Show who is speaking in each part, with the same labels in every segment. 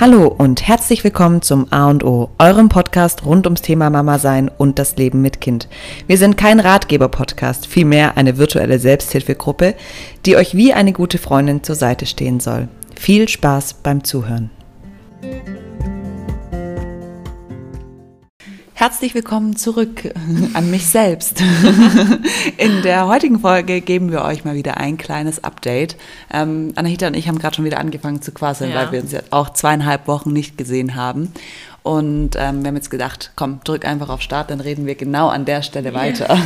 Speaker 1: Hallo und herzlich willkommen zum A und O, eurem Podcast rund ums Thema Mama sein und das Leben mit Kind. Wir sind kein Ratgeber-Podcast, vielmehr eine virtuelle Selbsthilfegruppe, die euch wie eine gute Freundin zur Seite stehen soll. Viel Spaß beim Zuhören. Herzlich willkommen zurück an mich selbst. In der heutigen Folge geben wir euch mal wieder ein kleines Update. Ähm, Anahita und ich haben gerade schon wieder angefangen zu quasseln, ja. weil wir uns ja auch zweieinhalb Wochen nicht gesehen haben. Und ähm, wir haben jetzt gedacht, komm, drück einfach auf Start, dann reden wir genau an der Stelle weiter.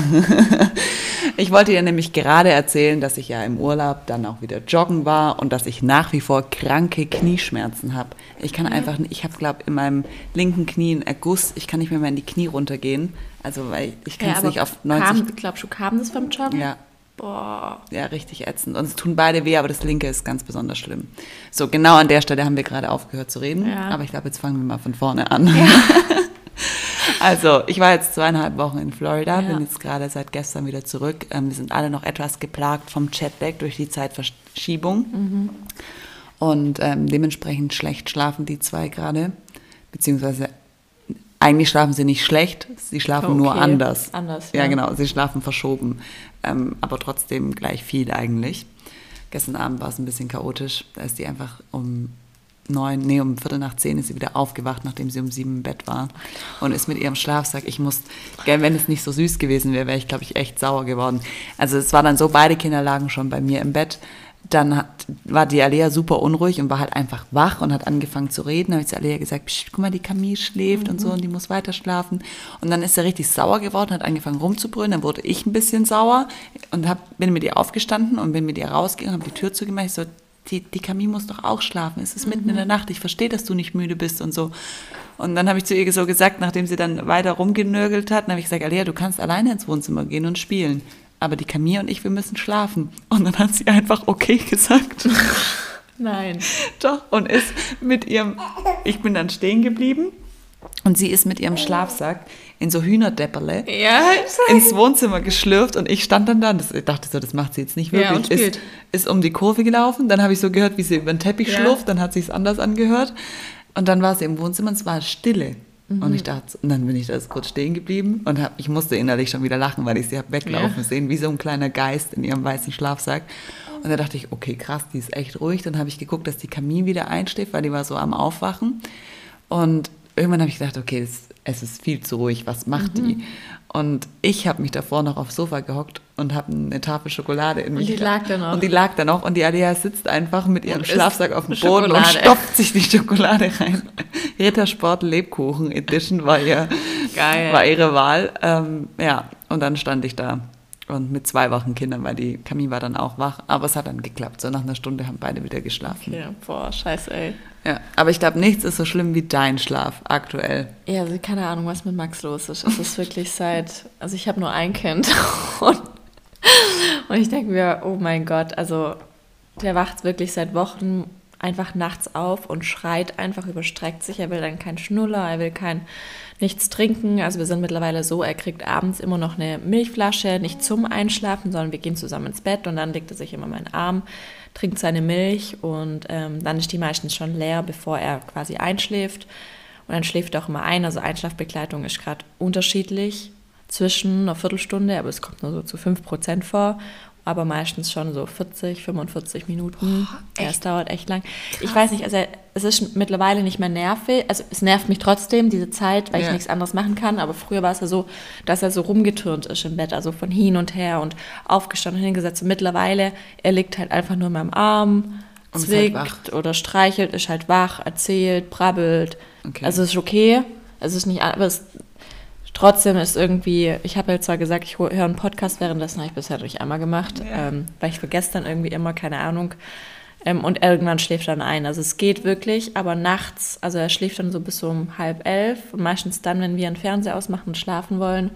Speaker 1: ich wollte dir nämlich gerade erzählen, dass ich ja im Urlaub dann auch wieder joggen war und dass ich nach wie vor kranke Knieschmerzen habe. Ich kann einfach, ich habe glaube in meinem linken Knie einen Erguss, ich kann nicht mehr, mehr in die Knie runtergehen. Also weil ich kann es ja, nicht auf 90.
Speaker 2: Kam, glaubst du, kam das vom Joggen?
Speaker 1: Ja, Boah. Ja, richtig ätzend. Und es tun beide weh, aber das linke ist ganz besonders schlimm. So, genau an der Stelle haben wir gerade aufgehört zu reden. Ja. Aber ich glaube, jetzt fangen wir mal von vorne an. Ja. also, ich war jetzt zweieinhalb Wochen in Florida, ja. bin jetzt gerade seit gestern wieder zurück. Ähm, wir sind alle noch etwas geplagt vom Chatback durch die Zeitverschiebung. Mhm. Und ähm, dementsprechend schlecht schlafen die zwei gerade. Beziehungsweise eigentlich schlafen sie nicht schlecht, sie schlafen okay. nur anders.
Speaker 2: Anders.
Speaker 1: Ja. ja, genau, sie schlafen verschoben, ähm, aber trotzdem gleich viel eigentlich. Gestern Abend war es ein bisschen chaotisch. Da ist die einfach um neun, nee, um Viertel nach zehn ist sie wieder aufgewacht, nachdem sie um sieben im Bett war und ist mit ihrem Schlafsack. Ich muss, wenn es nicht so süß gewesen wäre, wäre ich, glaube ich, echt sauer geworden. Also es war dann so, beide Kinder lagen schon bei mir im Bett dann hat, war die Alea super unruhig und war halt einfach wach und hat angefangen zu reden. Da habe ich zu Alea gesagt, guck mal, die Camille schläft mhm. und so und die muss weiter schlafen. Und dann ist er richtig sauer geworden, hat angefangen rumzubrüllen. Dann wurde ich ein bisschen sauer und hab, bin mit ihr aufgestanden und bin mit ihr rausgegangen, habe die Tür zugemacht. Ich so, die, die Camille muss doch auch schlafen. Es ist mitten in der mhm. Nacht. Ich verstehe, dass du nicht müde bist und so. Und dann habe ich zu ihr so gesagt, nachdem sie dann weiter rumgenörgelt hat, dann habe ich gesagt, Alea, du kannst alleine ins Wohnzimmer gehen und spielen aber die Camille und ich, wir müssen schlafen. Und dann hat sie einfach okay gesagt.
Speaker 2: Nein.
Speaker 1: Doch, und ist mit ihrem, ich bin dann stehen geblieben und sie ist mit ihrem Schlafsack in so Hühnerdepperle
Speaker 2: ja,
Speaker 1: ins Wohnzimmer geschlürft und ich stand dann da und das, ich dachte so, das macht sie jetzt nicht wirklich. Ja, ist, ist um die Kurve gelaufen, dann habe ich so gehört, wie sie über den Teppich ja. schlurft, dann hat sie es anders angehört und dann war sie im Wohnzimmer und es war Stille. Mhm. Und ich dachte, und dann bin ich da kurz stehen geblieben und hab, ich musste innerlich schon wieder lachen, weil ich sie habe weglaufen ja. sehen, wie so ein kleiner Geist in ihrem weißen Schlafsack. Und da dachte ich, okay, krass, die ist echt ruhig. Dann habe ich geguckt, dass die Kamin wieder einschläft, weil die war so am Aufwachen. Und irgendwann habe ich gedacht, okay, das, es ist viel zu ruhig, was macht mhm. die? Und ich habe mich davor noch aufs Sofa gehockt und habe eine Tafel Schokolade in mich.
Speaker 2: Und die lag da noch.
Speaker 1: Und die lag da noch. Und die Alia sitzt einfach mit ihrem Schlafsack auf dem Boden Schokolade. und stopft sich die Schokolade rein. Rittersport Lebkuchen Edition war, ihr, Geil. war ihre Wahl. Ähm, ja, und dann stand ich da und mit zwei wachen Kindern, weil die Camille war dann auch wach. Aber es hat dann geklappt. So nach einer Stunde haben beide wieder geschlafen.
Speaker 2: Okay, boah, scheiße, ey.
Speaker 1: Ja, aber ich glaube, nichts ist so schlimm wie dein Schlaf aktuell.
Speaker 2: Ja, also keine Ahnung, was mit Max los ist. Es ist wirklich seit, also ich habe nur ein Kind und, und ich denke mir, oh mein Gott, also der wacht wirklich seit Wochen einfach nachts auf und schreit einfach, überstreckt sich. Er will dann keinen Schnuller, er will kein nichts trinken. Also wir sind mittlerweile so, er kriegt abends immer noch eine Milchflasche, nicht zum Einschlafen, sondern wir gehen zusammen ins Bett und dann legt er sich immer meinen Arm, trinkt seine Milch und ähm, dann ist die meistens schon leer, bevor er quasi einschläft. Und dann schläft er auch immer ein. Also Einschlafbegleitung ist gerade unterschiedlich zwischen einer Viertelstunde, aber es kommt nur so zu 5% vor aber meistens schon so 40, 45 Minuten. Boah, ja, es dauert echt lang. Krass. Ich weiß nicht, also es ist mittlerweile nicht mehr nervig. Also es nervt mich trotzdem, diese Zeit, weil ja. ich nichts anderes machen kann. Aber früher war es ja so, dass er so rumgetürnt ist im Bett, also von hin und her und aufgestanden und hingesetzt. Und mittlerweile, er liegt halt einfach nur in meinem Arm, und zwickt halt oder streichelt, ist halt wach, erzählt, brabbelt. Okay. Also es ist okay. Es ist nicht, aber es Trotzdem ist irgendwie, ich habe ja zwar gesagt, ich höre einen Podcast, währenddessen habe ich bisher nicht einmal gemacht, ja. ähm, weil ich vergesse dann irgendwie immer, keine Ahnung. Ähm, und irgendwann schläft dann ein. Also es geht wirklich, aber nachts, also er schläft dann so bis um halb elf und meistens dann, wenn wir einen Fernseher ausmachen und schlafen wollen,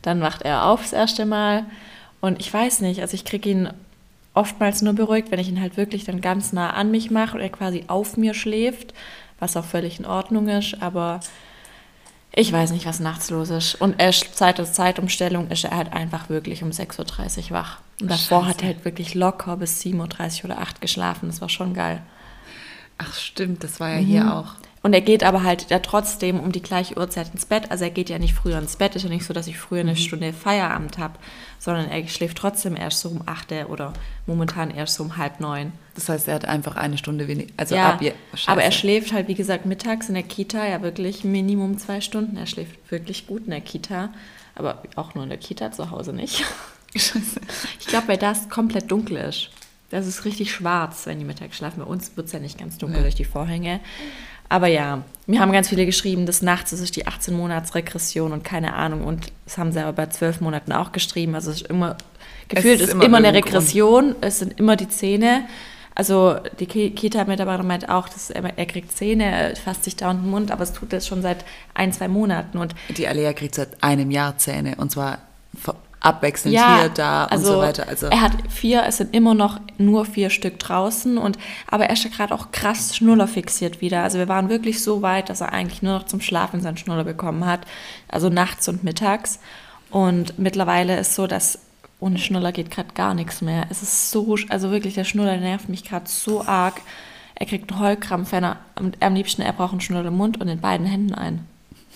Speaker 2: dann wacht er auf das erste Mal. Und ich weiß nicht, also ich kriege ihn oftmals nur beruhigt, wenn ich ihn halt wirklich dann ganz nah an mich mache und er quasi auf mir schläft, was auch völlig in Ordnung ist, aber ich weiß nicht, was nachts los ist. Und er Zeit der Zeitumstellung ist er halt einfach wirklich um 6.30 Uhr wach. Und davor Scheiße. hat er halt wirklich locker bis 7.30 Uhr oder 8 Uhr geschlafen. Das war schon geil.
Speaker 1: Ach stimmt, das war ja mhm. hier auch.
Speaker 2: Und er geht aber halt ja trotzdem um die gleiche Uhrzeit ins Bett. Also er geht ja nicht früher ins Bett. Ist ja nicht so, dass ich früher eine mhm. Stunde Feierabend habe, sondern er schläft trotzdem erst so um 8 oder momentan erst so um halb neun.
Speaker 1: Das heißt, er hat einfach eine Stunde weniger. Also
Speaker 2: ja, ab aber er schläft halt, wie gesagt, mittags in der Kita ja wirklich Minimum zwei Stunden. Er schläft wirklich gut in der Kita, aber auch nur in der Kita, zu Hause nicht. Scheiße. Ich glaube, weil das komplett dunkel ist. Das ist richtig schwarz, wenn die mittags schlafen. Bei uns wird es ja nicht ganz dunkel ja. durch die Vorhänge. Aber ja, mir haben ganz viele geschrieben, dass nachts ist es die 18-Monats-Regression und keine Ahnung. Und das haben sie aber bei zwölf Monaten auch geschrieben. Also es ist immer, gefühlt es ist, ist, immer, eine Regression. Grund. Es sind immer die Zähne. Also die Kita-Mitarbeiterin meint auch, dass er, er, kriegt Zähne, er fasst sich da unten den Mund, aber es tut das schon seit ein, zwei Monaten. Und
Speaker 1: die Alea kriegt seit einem Jahr Zähne und zwar abwechselnd ja, hier, da und
Speaker 2: also
Speaker 1: so weiter.
Speaker 2: Also er hat vier, es sind immer noch nur vier Stück draußen und aber er ist gerade auch krass Schnuller fixiert wieder. Also wir waren wirklich so weit, dass er eigentlich nur noch zum Schlafen seinen Schnuller bekommen hat, also nachts und mittags. Und mittlerweile ist so, dass ohne Schnuller geht gerade gar nichts mehr. Es ist so, also wirklich der Schnuller nervt mich gerade so arg. Er kriegt einen Heulkrampf, wenn er am liebsten er braucht einen Schnuller im Mund und in beiden Händen ein.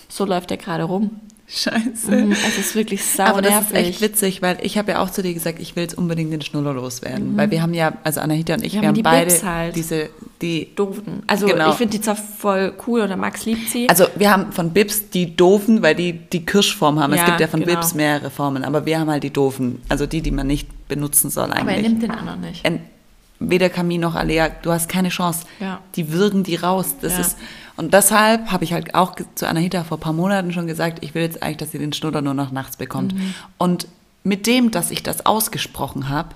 Speaker 2: So läuft er gerade rum.
Speaker 1: Scheiße.
Speaker 2: Mhm, es ist wirklich sau
Speaker 1: Aber das ist echt witzig, weil ich habe ja auch zu dir gesagt, ich will jetzt unbedingt den Schnuller loswerden. Mhm. Weil wir haben ja, also Anahita und ich, wir, wir haben, die beide halt. diese, die
Speaker 2: doofen. Also genau. ich finde die zwar voll cool oder Max liebt sie.
Speaker 1: Also wir haben von Bips die doofen, weil die die Kirschform haben. Ja, es gibt ja von genau. Bips mehrere Formen, aber wir haben halt die doofen. Also die, die man nicht benutzen soll eigentlich. Aber er
Speaker 2: nimmt den anderen nicht.
Speaker 1: Weder Camille noch Alea, du hast keine Chance. Ja. Die würgen die raus. Das ja. ist und deshalb habe ich halt auch zu Anahita vor ein paar Monaten schon gesagt, ich will jetzt eigentlich, dass sie den Schnudder nur noch nachts bekommt. Mhm. Und mit dem, dass ich das ausgesprochen habe,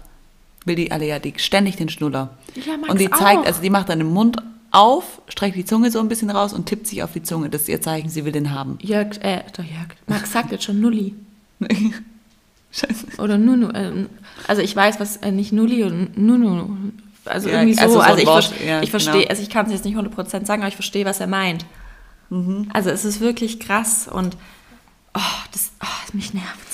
Speaker 1: will die Alea die ständig den Schnudder. Ja, und die zeigt, auch. also die macht dann den Mund auf, streckt die Zunge so ein bisschen raus und tippt sich auf die Zunge. Das ist ihr Zeichen, sie will den haben.
Speaker 2: Jörg, äh, doch Jörg. Max sagt jetzt schon Nulli. Scheiße. Oder Nunu. Äh, also ich weiß, was äh, nicht Nulli und Nunu also ja, irgendwie so. Also, so also ich, Wort, ja, ich verstehe, genau. also ich kann es jetzt nicht 100% sagen, aber ich verstehe, was er meint. Mhm. Also es ist wirklich krass und oh, das, oh, mich nervt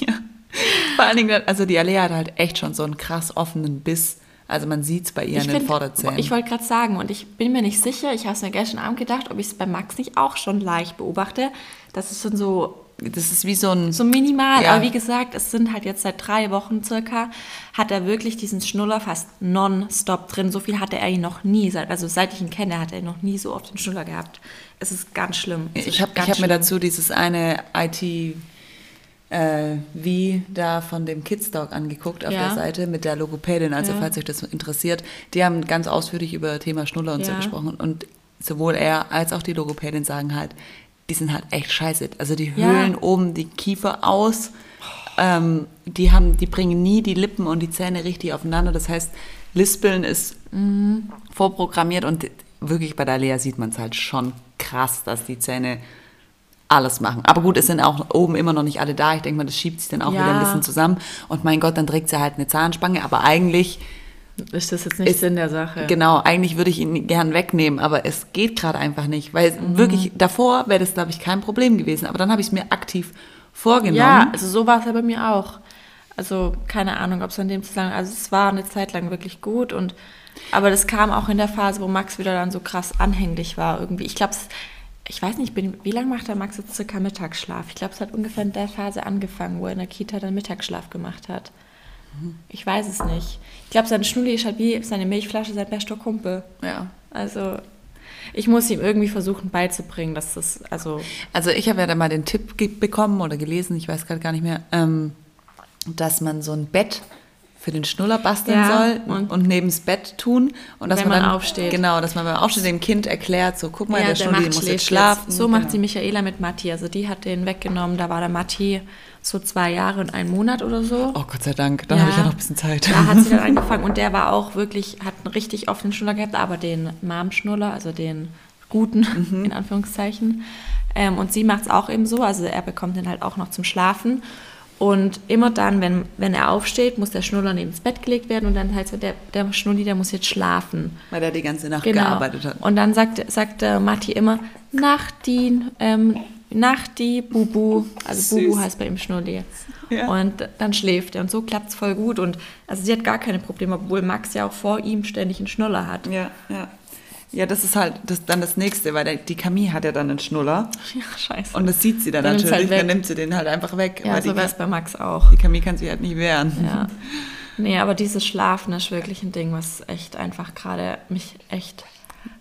Speaker 1: ja. Vor allen Dingen, also die Alea hat halt echt schon so einen krass offenen Biss. Also man sieht es bei ihr ich in den find, Vorderzähnen.
Speaker 2: Ich wollte gerade sagen, und ich bin mir nicht sicher, ich habe es mir gestern Abend gedacht, ob ich es bei Max nicht auch schon leicht beobachte, dass es schon so
Speaker 1: das ist wie so ein.
Speaker 2: So minimal, ja. aber wie gesagt, es sind halt jetzt seit drei Wochen circa, hat er wirklich diesen Schnuller fast non-stop drin. So viel hatte er ihn noch nie. Also seit ich ihn kenne, hat er noch nie so oft den Schnuller gehabt. Es ist ganz schlimm. Es
Speaker 1: ich habe hab mir dazu dieses eine IT. Äh, wie da von dem Kidsdog angeguckt auf ja. der Seite mit der Logopädin, also ja. falls euch das interessiert. Die haben ganz ausführlich über Thema Schnuller und so gesprochen und sowohl er als auch die Logopädin sagen halt, die sind halt echt scheiße. Also die höhlen ja. oben die Kiefer aus. Ähm, die, haben, die bringen nie die Lippen und die Zähne richtig aufeinander. Das heißt, Lispeln ist mhm. vorprogrammiert und wirklich bei der Lea sieht man es halt schon krass, dass die Zähne alles machen. Aber gut, es sind auch oben immer noch nicht alle da. Ich denke mal, das schiebt sich dann auch ja. wieder ein bisschen zusammen. Und mein Gott, dann trägt sie halt eine Zahnspange. Aber eigentlich
Speaker 2: ist das jetzt nicht ist, Sinn der Sache?
Speaker 1: Genau, eigentlich würde ich ihn gern wegnehmen, aber es geht gerade einfach nicht, weil mhm. wirklich davor wäre das, glaube ich, kein Problem gewesen. Aber dann habe ich es mir aktiv vorgenommen. Ja,
Speaker 2: also so war es ja bei mir auch. Also keine Ahnung, ob es an dem Zusammenhang, also es war eine Zeit lang wirklich gut und aber das kam auch in der Phase, wo Max wieder dann so krass anhänglich war irgendwie. Ich glaube, ich weiß nicht, bin, wie lange macht der Max jetzt circa Mittagsschlaf? Ich glaube, es hat ungefähr in der Phase angefangen, wo er in der Kita dann Mittagsschlaf gemacht hat. Ich weiß es nicht. Ich glaube, seine Schnulli ist halt wie seine Milchflasche sein bester Kumpel. Ja. Also ich muss ihm irgendwie versuchen beizubringen, dass das, also...
Speaker 1: Also ich habe ja da mal den Tipp bekommen oder gelesen, ich weiß gerade gar nicht mehr, ähm, dass man so ein Bett für den Schnuller basteln ja, soll und, und neben das Bett tun. Und dass
Speaker 2: wenn
Speaker 1: man,
Speaker 2: dann, aufsteht.
Speaker 1: Genau, dass man beim Aufstehen dem Kind erklärt, so guck mal, ja, der, der Schnulli muss jetzt schlafen.
Speaker 2: Jetzt. So genau. macht sie Michaela mit Matti. Also die hat den weggenommen, da war der Matti so zwei Jahre und einen Monat oder so.
Speaker 1: Oh Gott sei Dank, dann ja, habe ich ja noch ein bisschen Zeit.
Speaker 2: Da hat sie dann angefangen und der war auch wirklich, hat einen richtig offenen Schnuller gehabt, aber den Mom-Schnuller, also den guten, mhm. in Anführungszeichen. Ähm, und sie macht es auch eben so, also er bekommt den halt auch noch zum Schlafen. Und immer dann, wenn, wenn er aufsteht, muss der Schnuller neben das Bett gelegt werden und dann heißt er, der, der Schnulli, der muss jetzt schlafen.
Speaker 1: Weil er die ganze Nacht genau. gearbeitet hat.
Speaker 2: Und dann sagt, sagt äh, Matti immer, Nachtin, ähm, Nachti, Bubu. Also Süß. Bubu heißt bei ihm Schnulli. Ja. Und dann schläft er und so klappt es voll gut. Und also sie hat gar keine Probleme, obwohl Max ja auch vor ihm ständig einen Schnuller hat.
Speaker 1: Ja, ja. Ja, das ist halt das, dann das Nächste, weil der, die Camille hat ja dann einen Schnuller.
Speaker 2: Ja, scheiße.
Speaker 1: Und das sieht sie dann,
Speaker 2: Dann nimmt's
Speaker 1: natürlich,
Speaker 2: halt
Speaker 1: dann nimmt sie den halt einfach weg.
Speaker 2: Ja, so wäre es bei Max auch.
Speaker 1: die Camille kann sich halt nicht wehren.
Speaker 2: Ja. Nee, aber dieses Schlafen ist wirklich ein Ding, was echt einfach gerade mich echt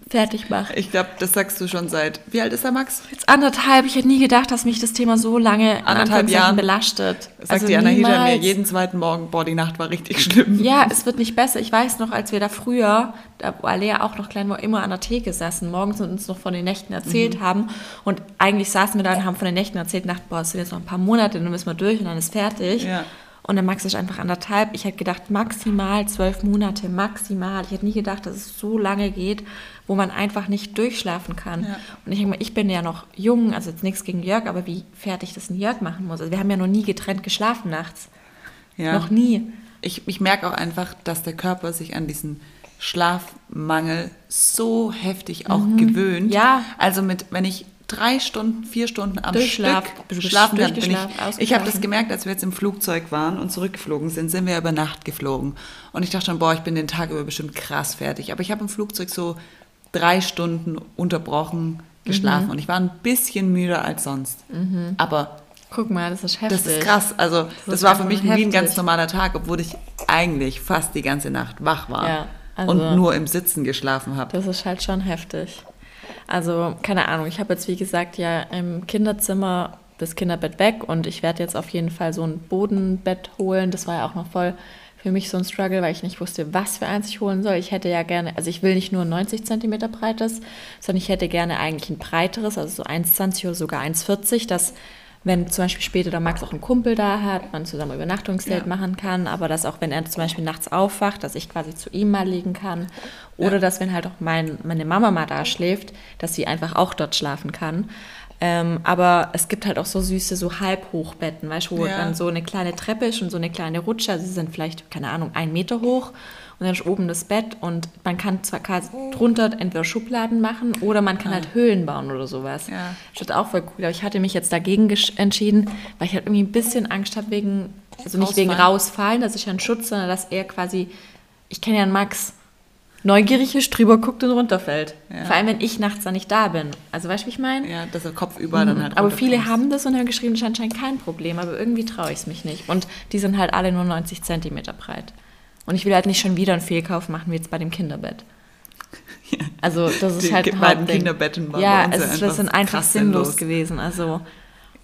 Speaker 2: fertig macht.
Speaker 1: Ich glaube, das sagst du schon seit, wie alt ist der Max?
Speaker 2: Jetzt anderthalb, ich hätte nie gedacht, dass mich das Thema so lange
Speaker 1: Anderthalb Jahren.
Speaker 2: belastet.
Speaker 1: Sagt die Anahita mir
Speaker 2: niemals.
Speaker 1: jeden zweiten Morgen, boah, die Nacht war richtig schlimm.
Speaker 2: Ja, es wird nicht besser. Ich weiß noch, als wir da früher, da wo Alea auch noch klein war, immer an der Theke saßen, morgens und uns noch von den Nächten erzählt haben. Und eigentlich saßen wir da und haben von den Nächten erzählt und dachten, boah, es sind jetzt noch ein paar Monate, dann müssen wir durch und dann ist fertig.
Speaker 1: Ja.
Speaker 2: Und der Max ist einfach anderthalb. Ich hätte gedacht, maximal zwölf Monate, maximal. Ich hätte nie gedacht, dass es so lange geht, wo man einfach nicht durchschlafen kann.
Speaker 1: Ja.
Speaker 2: Und ich denke mal, ich bin ja noch jung, also jetzt nichts gegen Jörg, aber wie fertig das ein Jörg machen muss. Also wir haben ja noch nie getrennt geschlafen nachts.
Speaker 1: Ja.
Speaker 2: Noch nie.
Speaker 1: Ich, ich merke auch einfach, dass der Körper sich an diesen Schlafmangel so heftig auch gewöhnt.
Speaker 2: Mhm. Ja.
Speaker 1: Also mit, wenn ich drei Stunden, vier Stunden am
Speaker 2: Durchschlaf-
Speaker 1: Stück schlafen kann, bin ich, ich habe das gemerkt, als wir jetzt im Flugzeug waren und zurückgeflogen sind, sind wir über Nacht geflogen. Und ich dachte schon, boah, ich bin den Tag über bestimmt krass fertig. Aber ich habe im Flugzeug so drei Stunden unterbrochen geschlafen und ich war ein bisschen müder als sonst. Aber
Speaker 2: Guck mal, das ist heftig.
Speaker 1: das ist krass. Also, das,
Speaker 2: ist
Speaker 1: war für mich wie ein ganz normaler Tag, obwohl ich eigentlich fast die ganze Nacht wach war
Speaker 2: Ja, also-
Speaker 1: und nur im Sitzen geschlafen habe.
Speaker 2: Das ist halt schon heftig. Also, keine Ahnung, ich habe jetzt, wie gesagt, ja im Kinderzimmer das Kinderbett weg und ich werde jetzt auf jeden Fall so ein Bodenbett holen. Das war ja auch noch voll für mich so ein Struggle, weil ich nicht wusste, was für eins ich holen soll. Ich hätte ja gerne, also ich will nicht nur 90 cm breites, sondern ich hätte gerne eigentlich ein breiteres, also so 1,20 oder sogar 1,40, dass wenn zum Beispiel später der Max auch einen Kumpel da hat, man zusammen Übernachtungsdate
Speaker 1: Ja.
Speaker 2: machen kann, aber dass auch wenn er zum Beispiel nachts aufwacht, dass ich quasi zu ihm mal liegen kann oder dass wenn halt auch mein, meine Mama mal da schläft, dass sie einfach auch dort schlafen kann. Ähm, aber es gibt halt auch so süße, so Halbhochbetten, weißt du, wo
Speaker 1: Ja.
Speaker 2: dann so eine kleine Treppe ist und so eine kleine Rutsche, also sie sind vielleicht, keine Ahnung, ein Meter hoch und dann ist oben das Bett und man kann zwar quasi drunter entweder Schubladen machen oder man kann halt Höhlen bauen oder sowas.
Speaker 1: Ja.
Speaker 2: Das ist auch voll cool, aber ich hatte mich jetzt dagegen entschieden, weil ich halt irgendwie ein bisschen Angst habe wegen, also nicht wegen
Speaker 1: Rausfallen.
Speaker 2: rausfallen, das ist ja ein Schutz, sondern dass er quasi, ich kenne ja einen Max, neugierig ist, drüber guckt und runterfällt.
Speaker 1: Ja.
Speaker 2: Vor allem, wenn ich nachts da nicht da bin. Also weißt du, wie ich meine?
Speaker 1: Ja, dass er Kopf über dann halt
Speaker 2: Mhm. Aber viele haben das und haben geschrieben, das ist anscheinend kein Problem, aber irgendwie traue ich es mich nicht. Und die sind halt alle nur 90 Zentimeter breit. Und ich will halt nicht schon wieder einen Fehlkauf machen, wie jetzt bei dem Kinderbett. Also das ist
Speaker 1: Die
Speaker 2: halt ein Hauptding.
Speaker 1: Kinderbetten waren
Speaker 2: Ja, es das sind einfach sinnlos. gewesen. Also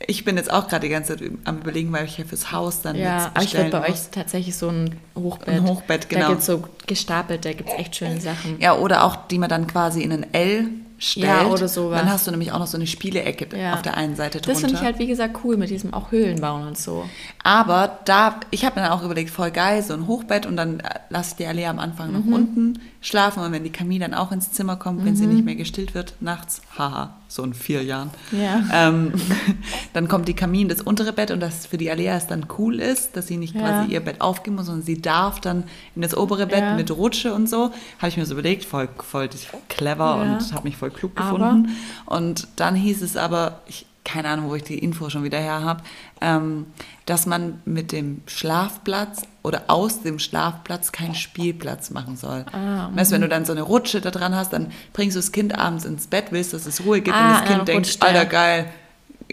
Speaker 1: Ich bin jetzt auch gerade die ganze Zeit am überlegen, weil ich ja fürs Haus dann
Speaker 2: ja,
Speaker 1: jetzt
Speaker 2: aber ich
Speaker 1: bestellen
Speaker 2: bei
Speaker 1: muss.
Speaker 2: euch tatsächlich so ein Hochbett.
Speaker 1: Ein Hochbett, genau.
Speaker 2: Da gibt es so gestapelt, da gibt es echt schöne Sachen.
Speaker 1: Ja, oder auch, die man dann quasi in ein L stellt.
Speaker 2: Ja, oder sowas.
Speaker 1: Dann hast du nämlich auch noch so eine Spielecke
Speaker 2: Ja.
Speaker 1: auf der einen Seite drunter.
Speaker 2: Das finde ich halt, wie gesagt, cool mit diesem auch Höhlen bauen und so.
Speaker 1: Aber da, ich habe mir dann auch überlegt, voll geil, so ein Hochbett und dann äh, lasse ich die Allee am Anfang noch unten schlafen und wenn die Camille dann auch ins Zimmer kommt, wenn sie nicht mehr gestillt wird, nachts, haha, so in vier Jahren,
Speaker 2: Ja.
Speaker 1: ähm, dann kommt die Camille in das untere Bett und das für die Alea es dann cool ist, dass sie nicht
Speaker 2: Ja.
Speaker 1: quasi ihr Bett aufgeben muss, sondern sie darf dann in das obere Bett
Speaker 2: Ja.
Speaker 1: mit Rutsche und so. Habe ich mir so überlegt, voll, voll clever und habe mich voll klug
Speaker 2: Aber-
Speaker 1: gefunden. Und dann hieß es aber, ich, keine Ahnung, wo ich die Info schon wieder her habe, ähm, dass man mit dem Schlafplatz oder aus dem Schlafplatz keinen Spielplatz machen soll.
Speaker 2: Ah,
Speaker 1: weißt du, wenn du dann so eine Rutsche da dran hast, dann bringst du das Kind abends ins Bett, willst, dass es Ruhe gibt
Speaker 2: Ah,
Speaker 1: und das
Speaker 2: ja,
Speaker 1: Kind denkt,
Speaker 2: rutscht.
Speaker 1: Alter, geil,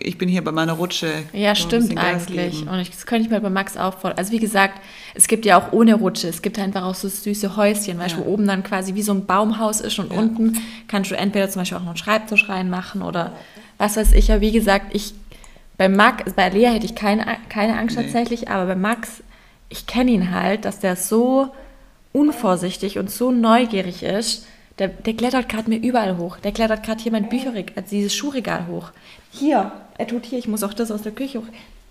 Speaker 1: ich bin hier bei meiner Rutsche.
Speaker 2: Ja, stimmt eigentlich. Und ich, das könnte ich mir bei Max auch vor. Also wie gesagt, es gibt ja auch ohne Rutsche. Es gibt einfach auch so süße Häuschen, weißt du,
Speaker 1: Ja.
Speaker 2: wo oben dann quasi wie so ein Baumhaus ist und
Speaker 1: Ja.
Speaker 2: unten kannst du entweder zum Beispiel auch noch einen Schreibtisch reinmachen oder was weiß ich. Ja, wie gesagt, ich bei Max, bei Lea hätte ich keine, keine Angst
Speaker 1: Nee.
Speaker 2: tatsächlich, aber bei Max, ich kenne ihn halt, dass der so unvorsichtig und so neugierig ist. Der, der klettert gerade mir überall hoch. Der klettert gerade hier mein Bücherregal, also dieses Schuhregal hoch. Hier, er tut hier, ich muss auch das aus der Küche hoch.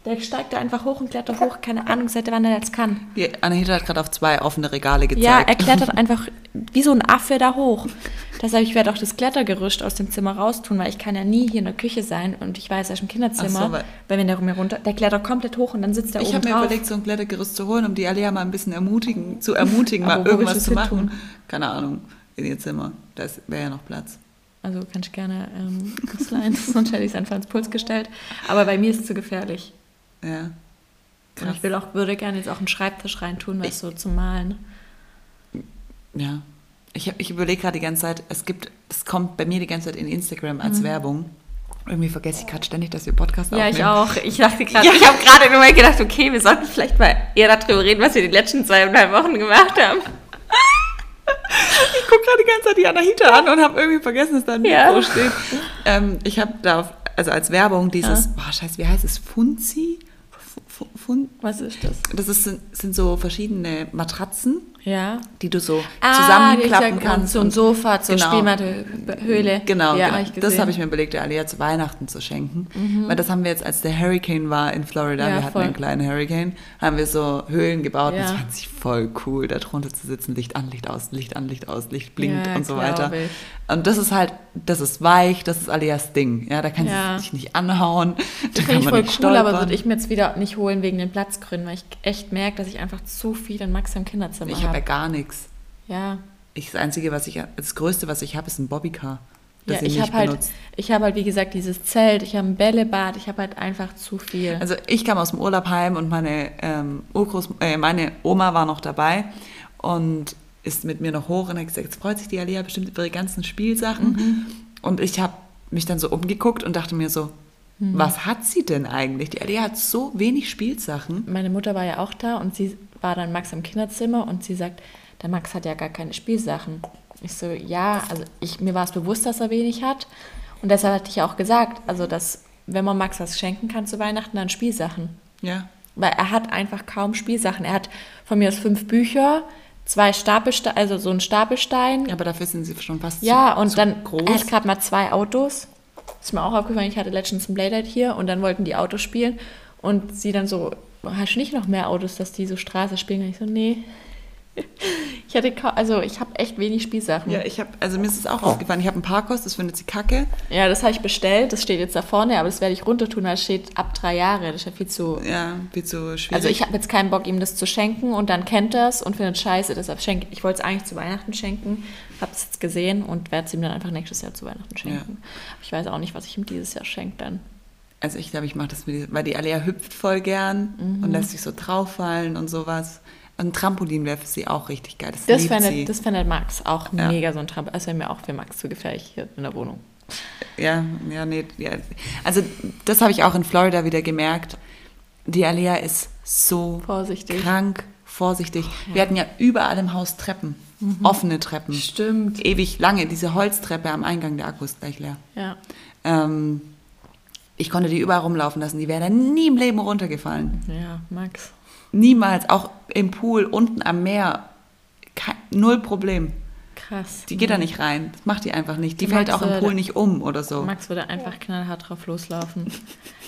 Speaker 2: Der steigt da einfach hoch und klettert hoch. Keine Ahnung, seit wann er das kann.
Speaker 1: Die Anahita hat gerade auf zwei offene Regale gezeigt.
Speaker 2: Ja, er klettert einfach wie so ein Affe da hoch. Deshalb, ich werde auch das Klettergerüst aus dem Zimmer raustun, weil ich kann ja nie hier in der Küche sein und ich weiß, er ist im Kinderzimmer.
Speaker 1: So, weil-
Speaker 2: wenn der mir runter, der klettert komplett hoch und dann sitzt er
Speaker 1: Ich
Speaker 2: oben
Speaker 1: habe mir überlegt, so ein Klettergerüst zu holen, um die Alea mal ein bisschen ermutigen, zu ermutigen, mal irgendwas zu machen.
Speaker 2: tun?
Speaker 1: Keine Ahnung, in ihr Zimmer. Da wäre ja noch Platz.
Speaker 2: Also kannst gerne ähm, ausleihen, sonst hätte ich es einfach ins Puls gestellt. Aber bei mir ist es zu gefährlich.
Speaker 1: Ja.
Speaker 2: Und ich will auch, würde gerne jetzt auch einen Schreibtisch reintun, was so zum Malen.
Speaker 1: Ja. Ich, ich überlege gerade die ganze Zeit, es gibt, es kommt bei mir die ganze Zeit in Instagram als Werbung. Irgendwie vergesse ich gerade ständig, dass wir Podcast
Speaker 2: Ja,
Speaker 1: aufnehmen.
Speaker 2: ich auch. Ich dachte gerade,
Speaker 1: Ja.
Speaker 2: ich habe gerade mal gedacht, okay, wir sollten vielleicht mal eher darüber reden, was wir die letzten zweieinhalb Wochen gemacht haben.
Speaker 1: Ich gucke gerade die ganze Zeit die Anahita an und habe irgendwie vergessen, dass da ein
Speaker 2: Ja.
Speaker 1: Mikro steht. Ähm, ich habe da, auf, also als Werbung dieses, boah, scheiße, wie heißt es? Funzi? Fu- Fu- Fun
Speaker 2: Was ist das?
Speaker 1: das ist, sind so verschiedene Matratzen,
Speaker 2: Ja.
Speaker 1: die du so
Speaker 2: Ah,
Speaker 1: zusammenklappen kannst.
Speaker 2: So ein
Speaker 1: und-
Speaker 2: Sofa, so
Speaker 1: Genau.
Speaker 2: Spielmatte, Höhle.
Speaker 1: Genau,
Speaker 2: ja,
Speaker 1: genau.
Speaker 2: hab ich
Speaker 1: das habe ich mir überlegt, der Alia zu Weihnachten zu schenken. Weil das haben wir jetzt, als der Hurricane war in Florida,
Speaker 2: Ja,
Speaker 1: wir hatten
Speaker 2: voll.
Speaker 1: einen kleinen Hurricane, haben wir so Höhlen gebaut und
Speaker 2: Ja.
Speaker 1: es fand sich voll cool, da drunter zu sitzen, Licht an, Licht aus, Licht an, Licht aus, Licht blinkt und so weiter.
Speaker 2: ich.
Speaker 1: Und das ist halt, das ist weich, das ist Alias Ding. Ja, da kann
Speaker 2: Ja.
Speaker 1: sie sich nicht anhauen. Da
Speaker 2: Das finde ich voll cool, aber
Speaker 1: stolpern.
Speaker 2: würde ich mir jetzt wieder nicht holen wegen den Platzgründen, weil ich echt merke, dass ich einfach zu viel in Max im Kinderzimmer
Speaker 1: Ich habe ja gar nichts.
Speaker 2: Ja,
Speaker 1: Ich, das Einzige, was ich, das Größte, was ich habe, ist ein Bobbycar. Das
Speaker 2: ja
Speaker 1: ich
Speaker 2: ich
Speaker 1: nicht
Speaker 2: habe halt, ich habe halt, wie gesagt, dieses Zelt, ich habe ein Bällebad, ich habe halt einfach zu viel.
Speaker 1: Also ich kam aus dem Urlaub heim und meine, ähm, Urgroß, äh, meine Oma war noch dabei und ist mit mir noch hoch und hat gesagt, jetzt freut sich die Alia bestimmt über ihre ganzen Spielsachen.
Speaker 2: Mhm.
Speaker 1: Und ich habe mich dann so umgeguckt und dachte mir so,
Speaker 2: Mhm.
Speaker 1: was hat sie denn eigentlich? Die Alia hat so wenig Spielsachen.
Speaker 2: Meine Mutter war ja auch da und sie war dann Max im Kinderzimmer und sie sagt, der Max hat ja gar keine Spielsachen. Ich so, ja, also ich, mir war es bewusst, dass er wenig hat. Und deshalb hatte ich ja auch gesagt, also dass, wenn man Max was schenken kann zu Weihnachten, dann Spielsachen.
Speaker 1: Ja.
Speaker 2: Weil er hat einfach kaum Spielsachen. Er hat von mir aus fünf Bücher, zwei Stapelsteine, also so ein Stapelstein.
Speaker 1: Aber dafür sind sie schon fast
Speaker 2: Ja,
Speaker 1: zu,
Speaker 2: und
Speaker 1: zu
Speaker 2: dann,
Speaker 1: groß.
Speaker 2: er hat gerade mal zwei Autos. Ist mir auch aufgefallen, ich hatte letztens ein Playdate hier und dann wollten die Autos spielen und sie dann so, hast du nicht noch mehr Autos, dass die so Straße spielen? Und ich so, nee. Ich hatte also ich habe echt wenig Spielsachen.
Speaker 1: ja, ich habe, also mir ist es auch aufgefallen, ich habe ein Parkhaus, das findet sie kacke.
Speaker 2: Ja, das habe ich bestellt, das steht jetzt da vorne, aber das werde ich runter tun, da steht ab drei Jahre, das ist ja viel zu...
Speaker 1: Ja, viel zu schwierig.
Speaker 2: Also ich habe jetzt keinen Bock, ihm das zu schenken und dann kennt er es und findet scheiße, deshalb schenke ich wollte es eigentlich zu Weihnachten schenken, habe es jetzt gesehen und werde es ihm dann einfach nächstes Jahr zu Weihnachten schenken. Aber ich weiß auch nicht, was ich ihm dieses Jahr schenke dann.
Speaker 1: Also ich glaube, ich mache das mit, weil die Alea hüpft voll gern
Speaker 2: Mhm.
Speaker 1: und lässt sich so drauffallen und sowas. Und ein Trampolin wäre für sie auch richtig geil. Das,
Speaker 2: Das fände
Speaker 1: sie.
Speaker 2: das fände Max auch
Speaker 1: Ja.
Speaker 2: mega so ein Trampolin. Also wäre mir auch für Max zu gefährlich hier in der Wohnung.
Speaker 1: ja, ja, nee, ja. Also das habe ich auch in Florida wieder gemerkt. Die Alea ist so
Speaker 2: Vorsichtig.
Speaker 1: krank, vorsichtig. Wir hatten ja überall im Haus Treppen,
Speaker 2: Mhm.
Speaker 1: offene Treppen.
Speaker 2: Stimmt.
Speaker 1: Ewig lange, diese Holztreppe am Eingang, der Akku ist gleich leer.
Speaker 2: Ja.
Speaker 1: Ähm, ich konnte die überall rumlaufen lassen, die wäre dann nie im Leben runtergefallen.
Speaker 2: Ja, Max.
Speaker 1: Niemals, auch im Pool, unten am Meer, kein, null Problem.
Speaker 2: Krass.
Speaker 1: Die geht da nicht rein, das macht die einfach nicht. Die
Speaker 2: Die
Speaker 1: fällt
Speaker 2: Max
Speaker 1: auch im Pool nicht um oder so.
Speaker 2: Max würde einfach knallhart drauf loslaufen.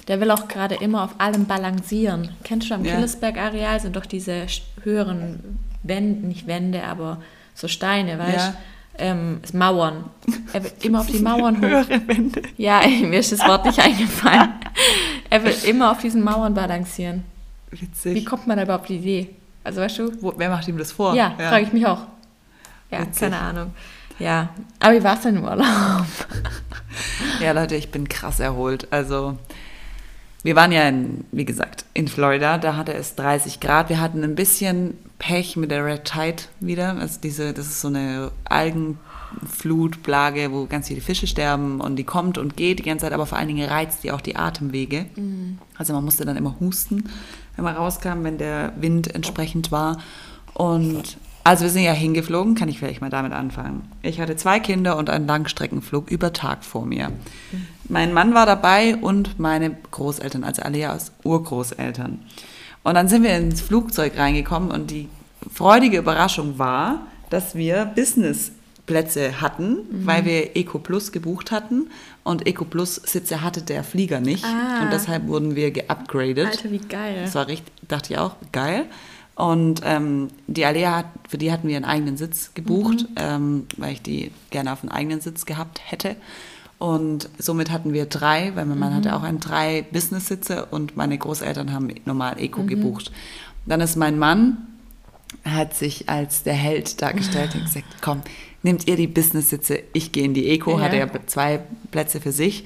Speaker 2: Der will auch gerade immer auf allem balancieren. Kennst du am
Speaker 1: Ja.
Speaker 2: Killesberg-Areal sind doch diese höheren Wände, nicht Wände, aber so Steine, weißt du?
Speaker 1: Ja.
Speaker 2: Ähm, Mauern. Er will immer auf die Mauern hoch.
Speaker 1: Höhere Wände.
Speaker 2: Ja, mir ist das Wort nicht eingefallen. Er will immer auf diesen Mauern balancieren.
Speaker 1: Witzig.
Speaker 2: Wie kommt man da überhaupt auf die Idee? Also weißt du?
Speaker 1: Wo, wer macht ihm das vor?
Speaker 2: Ja, frage ich mich auch. Ja,
Speaker 1: Witzig.
Speaker 2: keine Ahnung. Ja, aber wie war es denn im Urlaub?
Speaker 1: Ja, Leute, ich bin krass erholt. Also, wir waren ja, in, wie gesagt, in Florida. Da hatte es 30 Grad. Wir hatten ein bisschen Pech mit der Red Tide wieder. Also diese, das ist so eine Algenflutblage, wo ganz viele Fische sterben und die kommt und geht die ganze Zeit, aber vor allen Dingen reizt die auch die Atemwege. Also man musste dann immer husten, wenn man rauskam, wenn der Wind entsprechend war. Und also wir sind ja hingeflogen, kann ich vielleicht mal damit anfangen. Ich hatte zwei Kinder und einen Langstreckenflug über Tag vor mir. Mein Mann war dabei und meine Großeltern, also alle aus Urgroßeltern. Und dann sind wir ins Flugzeug reingekommen und die freudige Überraschung war, dass wir Businessplätze hatten, weil wir Eco Plus gebucht hatten und Eco Plus Sitze hatte der Flieger nicht
Speaker 2: Ah.
Speaker 1: und deshalb wurden wir geupgradet.
Speaker 2: Alter, wie geil.
Speaker 1: Das war richtig, dachte ich auch, geil. Und ähm, die hat, für die hatten wir einen eigenen Sitz gebucht, ähm, weil ich die gerne auf einen eigenen Sitz gehabt hätte. Und somit hatten wir drei, weil mein Mann hatte auch einen, drei Business-Sitze und meine Großeltern haben normal Eco gebucht. Dann ist mein Mann, hat sich als der Held dargestellt und gesagt, komm, nehmt ihr die Business-Sitze, ich gehe in die Eco,
Speaker 2: Ja.
Speaker 1: hatte ja zwei Plätze für sich.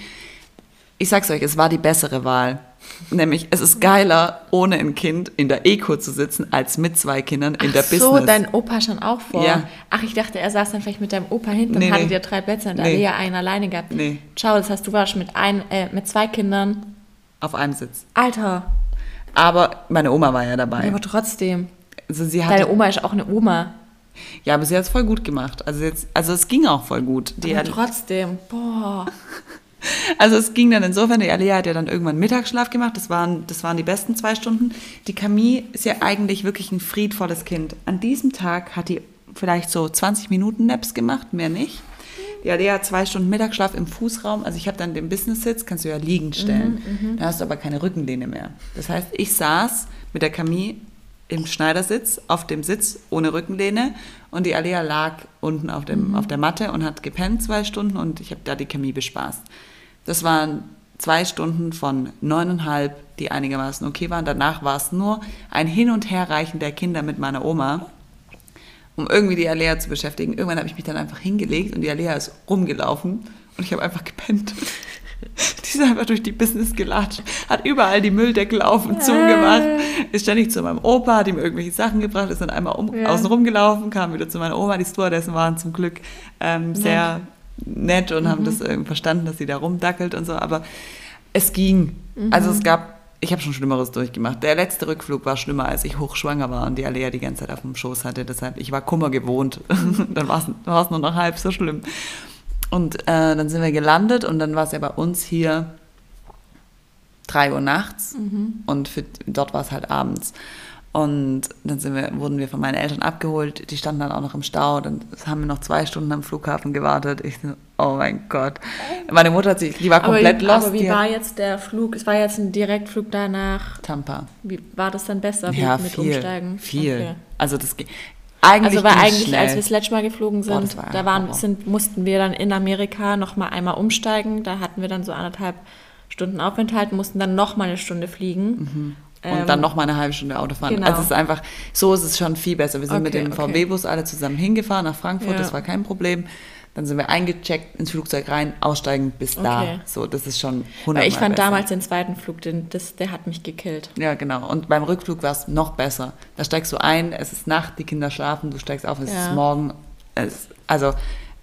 Speaker 1: Ich sag's euch, es war die bessere Wahl. Nämlich, es ist geiler, ohne ein Kind in der Eco zu sitzen, als mit zwei Kindern in
Speaker 2: Ach
Speaker 1: der
Speaker 2: so,
Speaker 1: Business.
Speaker 2: dein Opa schon auch vor.
Speaker 1: Ja.
Speaker 2: Ach, ich dachte, er saß dann vielleicht mit deinem Opa hinten
Speaker 1: Nee,
Speaker 2: und hattet
Speaker 1: nee.
Speaker 2: ihr drei Plätze und da
Speaker 1: Nee.
Speaker 2: nee. ja einen alleine gehabt.
Speaker 1: Nee.
Speaker 2: Ciao, das heißt, du warst mit, ein, äh, mit zwei Kindern.
Speaker 1: auf einem Sitz.
Speaker 2: Alter,
Speaker 1: Aber meine Oma war ja dabei.
Speaker 2: aber trotzdem.
Speaker 1: Also sie hatte,
Speaker 2: Deine Oma ist auch eine Oma.
Speaker 1: ja, aber sie hat es voll gut gemacht. Also jetzt, also es ging auch voll gut. Die
Speaker 2: aber
Speaker 1: hat,
Speaker 2: trotzdem, boah.
Speaker 1: Also es ging dann insofern, die Alia hat ja dann irgendwann Mittagsschlaf gemacht. Das waren, das waren die besten zwei Stunden. Die Camille ist ja eigentlich wirklich ein friedvolles Kind. An diesem Tag hat die vielleicht so 20 Minuten Naps gemacht, mehr nicht. Die Alia hat zwei Stunden Mittagsschlaf im Fußraum. Also ich habe dann den Business-Sitz, kannst du ja liegend stellen. Da hast du aber keine Rückenlehne mehr. Das heißt, ich saß mit der Camille im Schneidersitz, auf dem Sitz ohne Rückenlehne und die Alia lag unten auf, dem, auf der Matte und hat gepennt zwei Stunden und ich habe da die Camille bespaßt. Das waren zwei Stunden von neuneinhalb, die einigermaßen okay waren. Danach war es nur ein Hin- und Herreichen der Kinder mit meiner Oma, um irgendwie die Alea zu beschäftigen. Irgendwann habe ich mich dann einfach hingelegt und die Alea ist rumgelaufen und ich habe einfach gepennt. Die ist einfach durch die Business gelatscht, hat überall die Mülldeckel auf und zugemacht, ist ständig zu meinem Opa, hat ihm irgendwelche Sachen gebracht, ist dann einmal um,
Speaker 2: Ja.
Speaker 1: außen rumgelaufen, kam wieder zu meiner Oma. Die Stewardessen waren zum Glück ähm, sehr nett und haben das verstanden, dass sie da rumdackelt und so, aber es ging. Also es gab, ich habe schon Schlimmeres durchgemacht. Der letzte Rückflug war schlimmer, als ich hochschwanger war und die Alea die ganze Zeit auf dem Schoß hatte. Deshalb, ich war Kummer gewohnt. dann war es nur noch halb so schlimm. Und äh, dann sind wir gelandet und dann war es ja bei uns hier 3 Uhr nachts und für, dort war es halt abends. Und dann sind wir, wurden wir von meinen Eltern abgeholt. Die standen dann auch noch im Stau. Dann haben wir noch zwei Stunden am Flughafen gewartet. Ich so, oh mein Gott. Meine Mutter hat sich, die war komplett
Speaker 2: aber,
Speaker 1: lost.
Speaker 2: aber wie war jetzt der Flug? Es war jetzt ein Direktflug danach.
Speaker 1: Tampa.
Speaker 2: Wie war das dann besser
Speaker 1: Ja,
Speaker 2: mit
Speaker 1: viel.
Speaker 2: Umsteigen?
Speaker 1: Viel.
Speaker 2: Okay.
Speaker 1: Also das. Eigentlich
Speaker 2: Also weil
Speaker 1: ging's
Speaker 2: eigentlich,
Speaker 1: schnell.
Speaker 2: als wir das letzte Mal geflogen
Speaker 1: Boah,
Speaker 2: sind,
Speaker 1: das war
Speaker 2: da waren, sind, mussten wir dann in Amerika noch mal einmal umsteigen. Da hatten wir dann so anderthalb Stunden Aufenthalt, mussten dann noch mal eine Stunde fliegen.
Speaker 1: Und
Speaker 2: Ähm,
Speaker 1: dann noch mal eine halbe Stunde Auto fahren.
Speaker 2: genau.
Speaker 1: Also es ist einfach, so ist es schon viel besser. Wir sind mit
Speaker 2: Okay,
Speaker 1: dem
Speaker 2: okay.
Speaker 1: VW-Bus alle zusammen hingefahren nach Frankfurt,
Speaker 2: Ja.
Speaker 1: das war kein Problem. Dann sind wir eingecheckt ins Flugzeug rein, aussteigen bis da.
Speaker 2: Okay.
Speaker 1: So, das ist schon 100
Speaker 2: Weil ich fand
Speaker 1: besser.
Speaker 2: damals den zweiten Flug, den, das, der hat mich gekillt.
Speaker 1: Ja, genau. Und beim Rückflug war es noch besser. Da steigst du ein, es ist Nacht, die Kinder schlafen, du steigst auf, es
Speaker 2: Ja.
Speaker 1: ist morgen. Es, also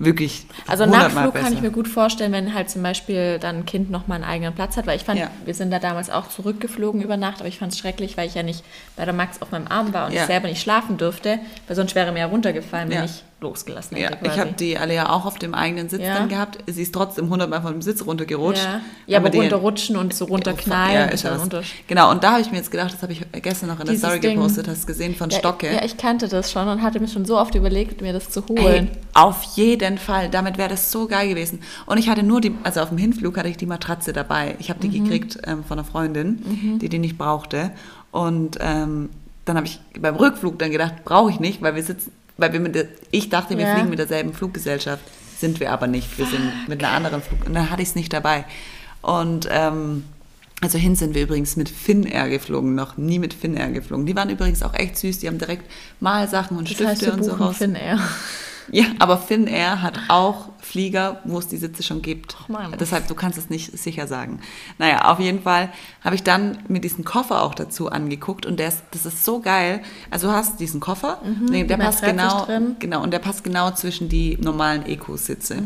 Speaker 1: wirklich.
Speaker 2: Also
Speaker 1: 100 Mal
Speaker 2: Nachflug kann ich mir gut vorstellen, wenn halt zum Beispiel dann ein Kind noch mal einen eigenen Platz hat, weil ich fand,
Speaker 1: Ja.
Speaker 2: wir sind da damals auch zurückgeflogen über Nacht, aber ich fand es schrecklich, weil ich ja nicht bei der Max auf meinem Arm war und
Speaker 1: Ja.
Speaker 2: ich selber nicht schlafen durfte, weil sonst wäre mir ja runtergefallen, wenn
Speaker 1: Ja.
Speaker 2: ich losgelassen
Speaker 1: Ja,
Speaker 2: hätte.
Speaker 1: ich
Speaker 2: quasi.
Speaker 1: habe die Alea auch auf dem eigenen Sitz
Speaker 2: Ja.
Speaker 1: dann gehabt. Sie ist trotzdem 100 Mal von dem Sitz runtergerutscht.
Speaker 2: Ja, ja aber,
Speaker 1: die-
Speaker 2: runterrutschen und so runterknallen
Speaker 1: Ja,
Speaker 2: ist ja
Speaker 1: was.
Speaker 2: Unterschied.
Speaker 1: Genau, und da habe ich mir jetzt gedacht, das habe ich gestern noch in der Story
Speaker 2: Ding.
Speaker 1: gepostet, hast du gesehen von Stocke.
Speaker 2: Ja, ja, ich kannte das schon und hatte mir schon so oft überlegt, mir das zu holen.
Speaker 1: auf jeden Fall. Damit wäre das so geil gewesen. Und ich hatte nur die, also auf dem Hinflug hatte ich die Matratze dabei. Ich habe die
Speaker 2: Mhm.
Speaker 1: gekriegt ähm, von einer Freundin, die die nicht brauchte. Und ähm, dann habe ich beim Rückflug dann gedacht, brauche ich nicht, weil wir sitzen, weil wir mit ich dachte, wir
Speaker 2: Ja.
Speaker 1: fliegen mit derselben Fluggesellschaft. Sind wir aber nicht. Wir sind mit einer anderen Flug. Und dann hatte ich es nicht dabei. Und ähm, also hin sind wir übrigens mit Finnair geflogen, noch nie mit Finnair geflogen. Die waren übrigens auch echt süß. Die haben direkt Malsachen und
Speaker 2: Das
Speaker 1: Stifte
Speaker 2: heißt,
Speaker 1: und so raus.
Speaker 2: Finnair.
Speaker 1: Ja, aber Finnair hat auch Flieger, wo es die Sitze schon gibt.
Speaker 2: Ach Mann.
Speaker 1: Deshalb, du kannst es nicht sicher sagen. Naja, auf jeden Fall habe ich dann mir diesen Koffer auch dazu angeguckt und der ist, das ist so geil. Also du hast diesen Koffer,
Speaker 2: die
Speaker 1: der passt genau, genau, und der passt genau zwischen die normalen Eco-Sitze.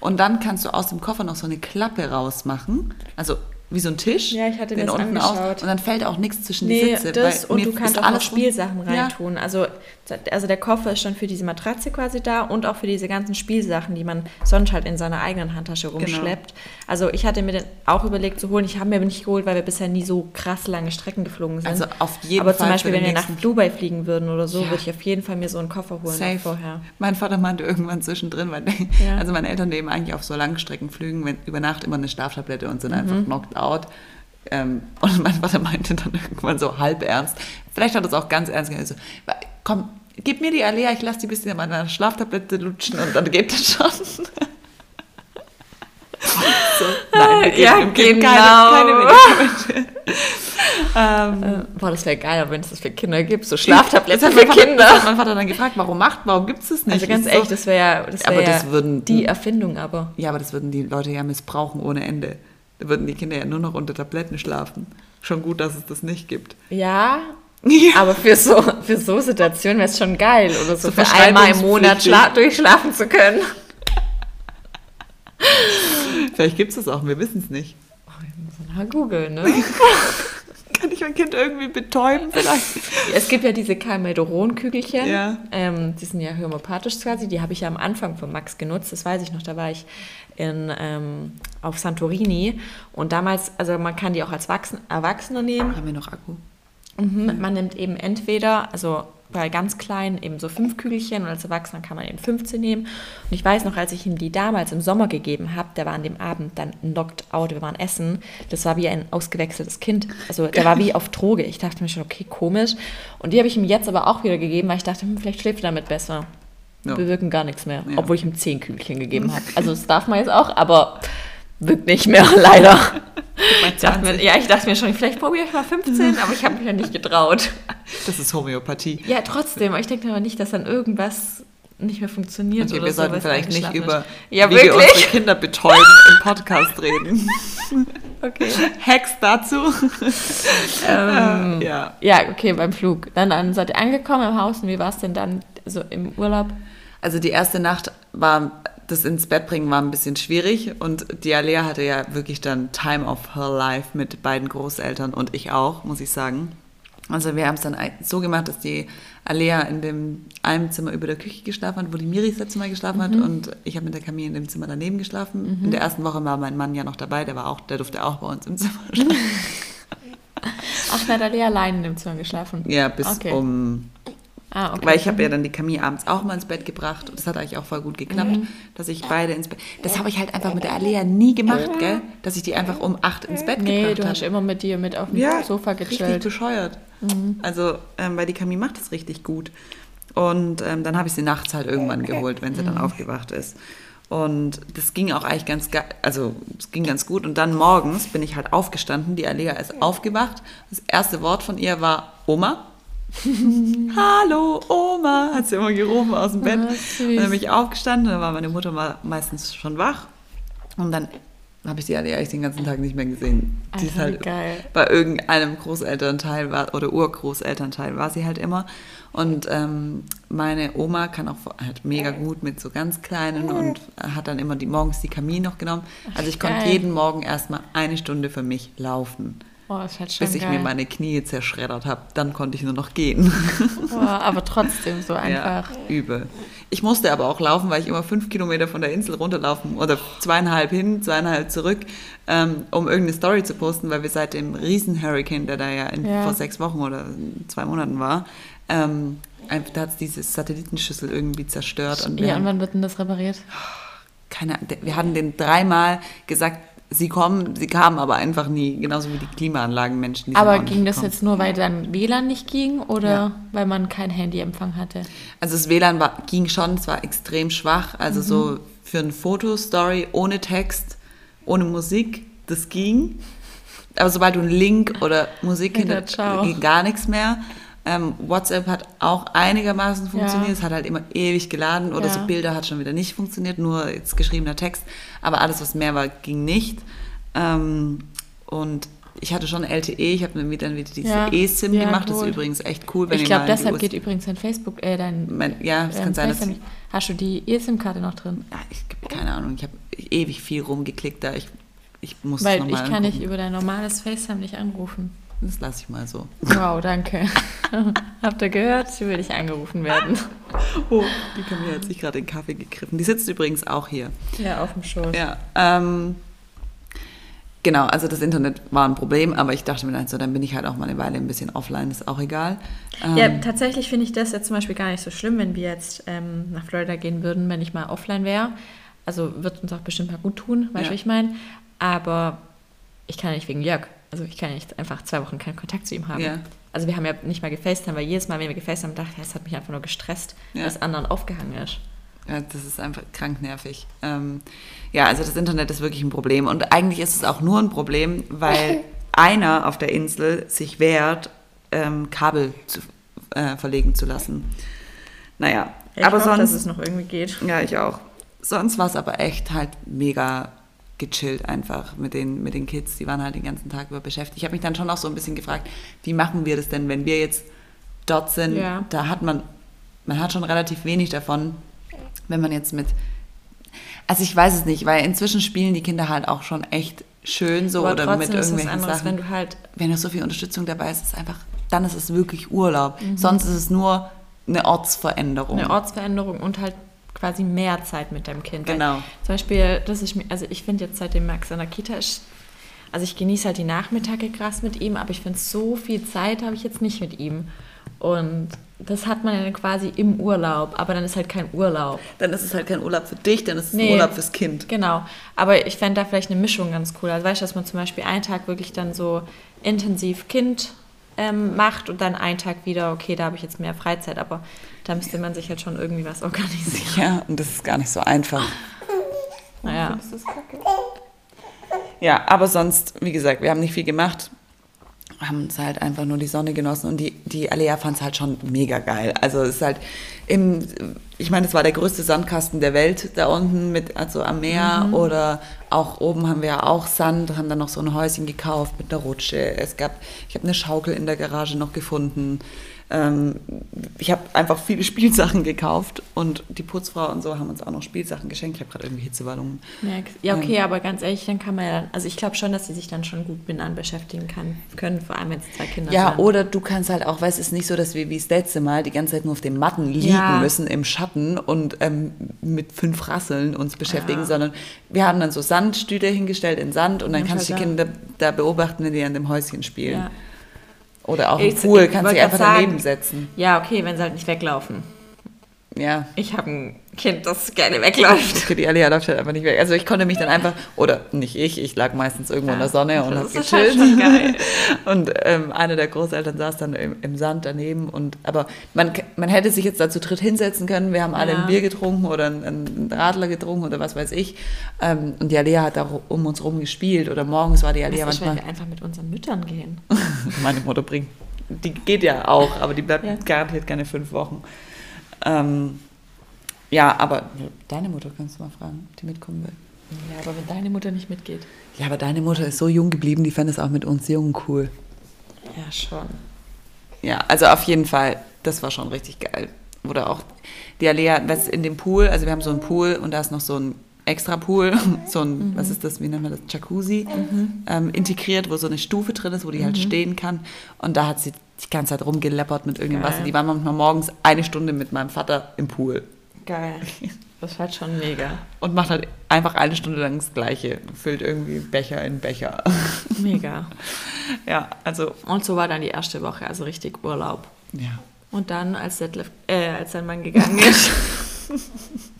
Speaker 1: Und dann kannst du aus dem Koffer noch so eine Klappe rausmachen, also wie so ein Tisch.
Speaker 2: Ja, ich hatte mir
Speaker 1: den
Speaker 2: das
Speaker 1: unten
Speaker 2: angeschaut.
Speaker 1: und dann fällt auch nichts zwischen die
Speaker 2: Nee,
Speaker 1: Sitze.
Speaker 2: das
Speaker 1: weil
Speaker 2: und
Speaker 1: mir
Speaker 2: du kannst auch noch
Speaker 1: alles
Speaker 2: Spielsachen
Speaker 1: Ja.
Speaker 2: reintun. Also, also der Koffer ist schon für diese Matratze quasi da und auch für diese ganzen Spielsachen, die man sonst halt in seiner eigenen Handtasche rumschleppt. Also ich hatte mir den auch überlegt zu holen. Ich habe mir aber nicht geholt, weil wir bisher nie so krass lange Strecken geflogen sind.
Speaker 1: Also auf jeden
Speaker 2: aber
Speaker 1: Fall
Speaker 2: zum Beispiel, wenn wir nach Dubai fliegen würden oder so,
Speaker 1: Ja.
Speaker 2: würde ich auf jeden Fall mir so einen Koffer holen
Speaker 1: Safe.
Speaker 2: vorher.
Speaker 1: Mein Vater meinte irgendwann zwischendrin, weil
Speaker 2: Ja.
Speaker 1: also meine Eltern nehmen eigentlich auf so Langstreckenflügen wenn, über Nacht immer eine Schlaftablette und sind
Speaker 2: Mhm.
Speaker 1: einfach knocked out. Ähm, und mein Vater meinte dann irgendwann so halb ernst, vielleicht hat er es auch ganz ernst gemeint, so, "Wa- komm, gib mir die Alea, ich lasse die ein bisschen an meiner Schlaftablette lutschen und dann geht das schon. so, nein,
Speaker 2: Ja,
Speaker 1: geben
Speaker 2: genau.
Speaker 1: keine, keine Medikamente. ähm,
Speaker 2: Äh, boah, das wäre geil, wenn es das für Kinder gibt. So Schlaftabletten für
Speaker 1: hat mein Vater-
Speaker 2: Kinder.
Speaker 1: Das hat mein Vater dann gefragt, warum macht, warum gibt es das nicht?
Speaker 2: Also ganz
Speaker 1: Ich so,
Speaker 2: ehrlich, das wäre ja, das
Speaker 1: Aber
Speaker 2: wär
Speaker 1: das
Speaker 2: ja
Speaker 1: würden-
Speaker 2: die Erfindung aber.
Speaker 1: Ja, aber das würden die Leute ja missbrauchen ohne Ende. Da würden die Kinder ja nur noch unter Tabletten schlafen. Schon gut, dass es das nicht gibt.
Speaker 2: Ja, ja. Aber für so, für so Situationen wäre es schon geil, oder so, so für einmal im Monat durchschlafen zu können.
Speaker 1: Vielleicht gibt es das auch, wir wissen es nicht.
Speaker 2: Oh, ich muss mal googeln, ne?
Speaker 1: Ich mein Kind irgendwie betäuben vielleicht?
Speaker 2: Es gibt ja diese Calmedoron-Kügelchen. Ja. Ähm, die sind ja homöopathisch quasi. Die habe ich ja am Anfang von Max genutzt. Das weiß ich noch. Da war ich in, ähm, auf Santorini. Und damals, also man kann die auch als Erwachsene nehmen.
Speaker 1: Haben wir noch Akku?
Speaker 2: Mhm. Man nimmt eben entweder, also bei ganz kleinen eben so fünf Kügelchen und als Erwachsener kann man eben 15 nehmen. Und ich weiß noch, als ich ihm die damals im Sommer gegeben habe, der war an dem Abend dann knocked out, wir waren essen, das war wie ein ausgewechseltes Kind. Also der war wie auf Droge. Ich dachte mir schon, okay, komisch. Und die habe ich ihm jetzt aber auch wieder gegeben, weil ich dachte, hm, vielleicht schläft er damit besser. Ja. Bewirken gar nichts mehr, ja. obwohl ich ihm zehn Kügelchen gegeben habe. Also das darf man jetzt auch, aber wirkt nicht mehr, leider. Ich dachte mir, ja, ich dachte mir schon, vielleicht probiere ich mal 15, aber ich habe mich ja nicht getraut.
Speaker 1: Das ist Homöopathie.
Speaker 2: Ja, trotzdem. Ich denke aber nicht, dass dann irgendwas nicht mehr funktioniert.
Speaker 1: Okay, oder wir so, sollten vielleicht nicht über ja, wie wirklich? wir unsere Kinder betäuben im Podcast reden. Okay. Hacks dazu.
Speaker 2: ähm, ja. ja, okay, beim Flug. Dann, dann seid ihr angekommen im Haus und wie war es denn dann so im Urlaub?
Speaker 1: Also die erste Nacht war das ins Bett bringen war ein bisschen schwierig und die Alea hatte ja wirklich dann Time of her life mit beiden Großeltern und ich auch, muss ich sagen. Also wir haben es dann so gemacht, dass die Alea in dem einem Zimmer über der Küche geschlafen hat, wo die Miri das letzte Mal geschlafen mhm. hat und ich habe mit der Camille in dem Zimmer daneben geschlafen. Mhm. In der ersten Woche war mein Mann ja noch dabei, der war auch, der durfte auch bei uns im Zimmer schlafen.
Speaker 2: Ach, hat Alea allein in dem Zimmer geschlafen?
Speaker 1: Ja, bis okay. um Ah, okay. Weil ich habe ja dann die Camille abends auch mal ins Bett gebracht und das hat eigentlich auch voll gut geklappt, mhm. dass ich beide ins Bett. Das habe ich halt einfach mit der Alea nie gemacht, gell? Dass ich die einfach um acht ins Bett nee, gebracht habe.
Speaker 2: Nee, du hast immer mit dir mit auf dem ja, Sofa gechillt.
Speaker 1: richtig bescheuert. Mhm. Also, ähm, weil die Camille macht das richtig gut. Und ähm, dann habe ich sie nachts halt irgendwann geholt, wenn sie dann mhm. aufgewacht ist. Und das ging auch eigentlich ganz, also es ging ganz gut. Und dann morgens bin ich halt aufgestanden, die Alea ist aufgewacht. Das erste Wort von ihr war Oma. Hallo, Oma, hat sie immer gerufen aus dem Bett. Ah, und dann bin ich aufgestanden, dann war meine Mutter meistens schon wach. Und dann habe ich sie eigentlich den ganzen Tag nicht mehr gesehen. Die ist halt geil. bei irgendeinem Großelternteil war, oder Urgroßelternteil war sie halt immer. Und ähm, meine Oma kann auch halt mega gut mit so ganz kleinen und hat dann immer die morgens die Kamin noch genommen. Also ich konnte jeden Morgen erstmal eine Stunde für mich laufen. Oh, halt bis ich geil. mir meine Knie zerschreddert habe. Dann konnte ich nur noch gehen.
Speaker 2: Oh, aber trotzdem so einfach.
Speaker 1: Ja, übel. Ich musste aber auch laufen, weil ich immer fünf Kilometer von der Insel runterlaufen oder zweieinhalb hin, zweieinhalb zurück, ähm, um irgendeine Story zu posten, weil wir seit dem Riesen-Hurricane, der da ja, in, ja, vor sechs Wochen oder zwei Monaten war, ähm, da hat es diese Satellitenschüssel irgendwie zerstört.
Speaker 2: Und ja, und wann wird denn das repariert?
Speaker 1: Keine Ahnung. Wir hatten den dreimal gesagt, sie kommen, sie kamen aber einfach nie, genauso wie die Klimaanlagenmenschen. Die
Speaker 2: aber ging das jetzt nur, weil dann WLAN nicht ging oder ja. weil man kein Handyempfang hatte?
Speaker 1: Also das WLAN war, ging schon, es war extrem schwach. Also mhm. so für eine Fotostory ohne Text, ohne Musik, das ging. Aber sobald du einen Link oder Musik hinter, ging gar nichts mehr. Ähm, WhatsApp hat auch einigermaßen funktioniert. Ja. Es hat halt immer ewig geladen oder ja. so Bilder hat schon wieder nicht funktioniert, nur jetzt geschriebener Text. Aber alles, was mehr war, ging nicht. Ähm, und ich hatte schon LTE, ich habe mir dann wieder diese ja. eSIM gemacht. Cool. Das ist übrigens echt cool.
Speaker 2: Wenn ich glaube, deshalb geht übrigens dein Facebook, äh, dein.
Speaker 1: Mein, ja, es kann sein, dass.
Speaker 2: Hast du die eSIM-Karte noch drin?
Speaker 1: Ja, ich keine Ahnung. Ich habe ewig viel rumgeklickt da. Ich, ich muss
Speaker 2: Weil ich kann nicht über dein normales FaceTime nicht anrufen.
Speaker 1: Das lasse ich mal so.
Speaker 2: Wow, danke. Habt ihr gehört? Sie will nicht angerufen werden.
Speaker 1: Oh, die Camilla hat sich gerade den Kaffee gegriffen. Die sitzt übrigens auch hier.
Speaker 2: Ja, auf dem Schoß.
Speaker 1: Ja, ähm, genau, also das Internet war ein Problem, aber ich dachte mir dann so, dann bin ich halt auch mal eine Weile ein bisschen offline, ist auch egal.
Speaker 2: Ähm, ja, tatsächlich finde ich das jetzt zum Beispiel gar nicht so schlimm, wenn wir jetzt ähm, nach Florida gehen würden, wenn ich mal offline wäre. Also wird uns auch bestimmt mal gut tun, weißt du, ja. was ich meine? Aber ich kann nicht wegen Jörg also ich kann ja nicht einfach zwei Wochen keinen Kontakt zu ihm haben. Ja. Also wir haben ja nicht mal gefacetimed, weil jedes Mal, wenn wir gefacetimed haben, dachte ich, es hat mich einfach nur gestresst, ja. dass anderen aufgehangen ist.
Speaker 1: Ja, das ist einfach krank nervig. Ähm, ja, also das Internet ist wirklich ein Problem. Und eigentlich ist es auch nur ein Problem, weil einer auf der Insel sich wehrt, ähm, Kabel zu, äh, verlegen zu lassen. Naja,
Speaker 2: ich aber hoffe, sonst. dass es noch irgendwie geht.
Speaker 1: Ja, ich auch. Sonst war es aber echt halt mega gechillt einfach mit den, mit den Kids. Die waren halt den ganzen Tag über beschäftigt. Ich habe mich dann schon auch so ein bisschen gefragt, wie machen wir das denn, wenn wir jetzt dort sind?
Speaker 2: Ja.
Speaker 1: Da hat man, man hat schon relativ wenig davon, wenn man jetzt mit, also ich weiß es nicht, weil inzwischen spielen die Kinder halt auch schon echt schön so
Speaker 2: Aber
Speaker 1: oder mit
Speaker 2: ist
Speaker 1: irgendwelchen
Speaker 2: anderes,
Speaker 1: Sachen.
Speaker 2: wenn du halt
Speaker 1: wenn da so viel Unterstützung dabei ist, ist einfach, dann ist es wirklich Urlaub.
Speaker 2: Mhm.
Speaker 1: Sonst ist es nur eine Ortsveränderung.
Speaker 2: eine Ortsveränderung und halt quasi mehr Zeit mit deinem Kind. Weil
Speaker 1: Genau.
Speaker 2: Zum Beispiel, das ist mir, also ich finde jetzt seitdem Max in der Kita ist, also ich genieße halt die Nachmittage krass mit ihm, aber ich finde so viel Zeit habe ich jetzt nicht mit ihm. Und das hat man dann quasi im Urlaub, aber dann ist halt kein Urlaub.
Speaker 1: Dann ist es halt kein Urlaub für dich, dann ist es
Speaker 2: Nee.
Speaker 1: ein Urlaub fürs Kind.
Speaker 2: Genau. Aber ich fände da vielleicht eine Mischung ganz cool. Also weißt du, dass man zum Beispiel einen Tag wirklich dann so intensiv Kind ähm, macht und dann einen Tag wieder, okay, da habe ich jetzt mehr Freizeit, aber da müsste man sich halt schon irgendwie was organisieren.
Speaker 1: Ja, und das ist gar nicht so einfach.
Speaker 2: Naja.
Speaker 1: Ja, aber sonst, wie gesagt, wir haben nicht viel gemacht. Haben uns halt einfach nur die Sonne genossen und die, die Alea fand es halt schon mega geil. Also es ist halt im, ich meine, es war der größte Sandkasten der Welt da unten mit, also am Meer oder auch oben haben wir ja auch Sand, haben dann noch so ein Häuschen gekauft mit einer Rutsche. Es gab, ich habe eine Schaukel in der Garage noch gefunden. Ähm, ich habe einfach viele Spielsachen gekauft und die Putzfrau und so haben uns auch noch Spielsachen geschenkt. Ich habe gerade irgendwie Hitzewallungen.
Speaker 2: Ja, okay, aber ganz ehrlich, dann kann man ja, also ich glaube schon, dass sie sich dann schon gut mit an beschäftigen kann, können, vor allem wenn es zwei Kinder
Speaker 1: Ja,
Speaker 2: sind.
Speaker 1: oder du kannst halt auch, weißt du, es ist nicht so, dass wir wie das letzte Mal die ganze Zeit nur auf den Matten liegen
Speaker 2: Ja.
Speaker 1: müssen im Schatten und ähm, mit fünf Rasseln uns beschäftigen,
Speaker 2: Ja.
Speaker 1: sondern wir haben dann so Sandstühle hingestellt in Sand und dann
Speaker 2: Ja,
Speaker 1: kannst du die Kinder da beobachten, wenn die an dem Häuschen spielen. Oder auch im
Speaker 2: Ich-
Speaker 1: Pool,
Speaker 2: ich
Speaker 1: kannst dich einfach
Speaker 2: sagen-
Speaker 1: daneben setzen.
Speaker 2: Ja, okay, wenn sie halt nicht weglaufen.
Speaker 1: Ja.
Speaker 2: Ich habe ein Kind, das gerne wegläuft.
Speaker 1: Okay, die Alia läuft halt einfach nicht weg. Also ich konnte mich dann einfach, oder nicht ich, ich lag meistens irgendwo in der Sonne und
Speaker 2: das
Speaker 1: habe
Speaker 2: ist halt
Speaker 1: gechillt.
Speaker 2: schon geil.
Speaker 1: Und ähm, eine der Großeltern saß dann im, im Sand daneben. Und, aber man, man hätte sich jetzt dazu dritt hinsetzen können. Wir haben alle
Speaker 2: Ja.
Speaker 1: ein Bier getrunken oder einen, Radler getrunken oder was weiß ich. Ähm, und die Alia hat da um uns rum gespielt. Oder morgens war die Alia
Speaker 2: ist, wenn
Speaker 1: manchmal.
Speaker 2: wir einfach mit unseren Müttern gehen?
Speaker 1: Meine Mutter bringt. Die geht ja auch, aber die bleibt
Speaker 2: Ja.
Speaker 1: garantiert keine fünf Wochen. Ähm, ja, aber deine Mutter kannst du mal fragen, ob die mitkommen will.
Speaker 2: Ja, aber wenn deine Mutter nicht mitgeht.
Speaker 1: Ja, aber deine Mutter ist so jung geblieben, die fand es auch mit uns Jungen cool.
Speaker 2: Ja, schon.
Speaker 1: Ja, also auf jeden Fall, das war schon richtig geil. Oder auch die Alea, was in dem Pool, also wir haben so einen Pool und da ist noch so ein extra Pool, so ein, was ist das, wie nennt man das, Jacuzzi, ähm, integriert, wo so eine Stufe drin ist, wo die halt stehen kann. Und da hat sie die ganze Zeit rumgeleppert mit irgendeinem
Speaker 2: Geil.
Speaker 1: Wasser. Die waren manchmal morgens eine Stunde mit meinem Vater im Pool
Speaker 2: Geil. Das war schon mega.
Speaker 1: und macht halt einfach eine Stunde lang das Gleiche. Füllt irgendwie Becher in Becher.
Speaker 2: Mega.
Speaker 1: ja, also,
Speaker 2: Und so war dann die erste Woche, also richtig Urlaub.
Speaker 1: ja.
Speaker 2: Und dann, als, Detlef, äh, als sein Mann gegangen ist,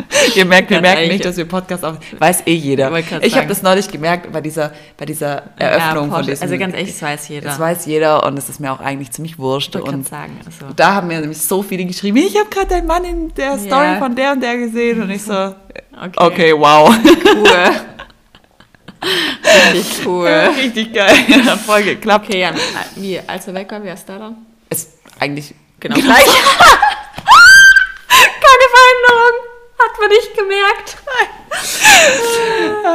Speaker 1: Ihr merkt, wir merken nicht, dass wir Podcast auf. Weiß eh jeder.
Speaker 2: Ich
Speaker 1: habe das neulich gemerkt bei dieser, bei dieser Eröffnung
Speaker 2: Ja,
Speaker 1: von
Speaker 2: Porsche.
Speaker 1: diesem.
Speaker 2: Also ganz ehrlich, das weiß jeder.
Speaker 1: Das weiß jeder und es ist mir auch eigentlich ziemlich wurscht.
Speaker 2: ich
Speaker 1: Und
Speaker 2: sagen. Also,
Speaker 1: da haben mir nämlich so viele geschrieben, ich habe gerade deinen Mann in der Story
Speaker 2: Ja.
Speaker 1: von der und der gesehen. Und ich so, okay,
Speaker 2: okay.
Speaker 1: wow.
Speaker 2: Cool. Richtig cool.
Speaker 1: Richtig geil. Hat voll geklappt.
Speaker 2: Okay, Jan, wie, als er weg war, wie hast du da dann?
Speaker 1: Ist eigentlich
Speaker 2: Genau gleich. Hat man nicht gemerkt.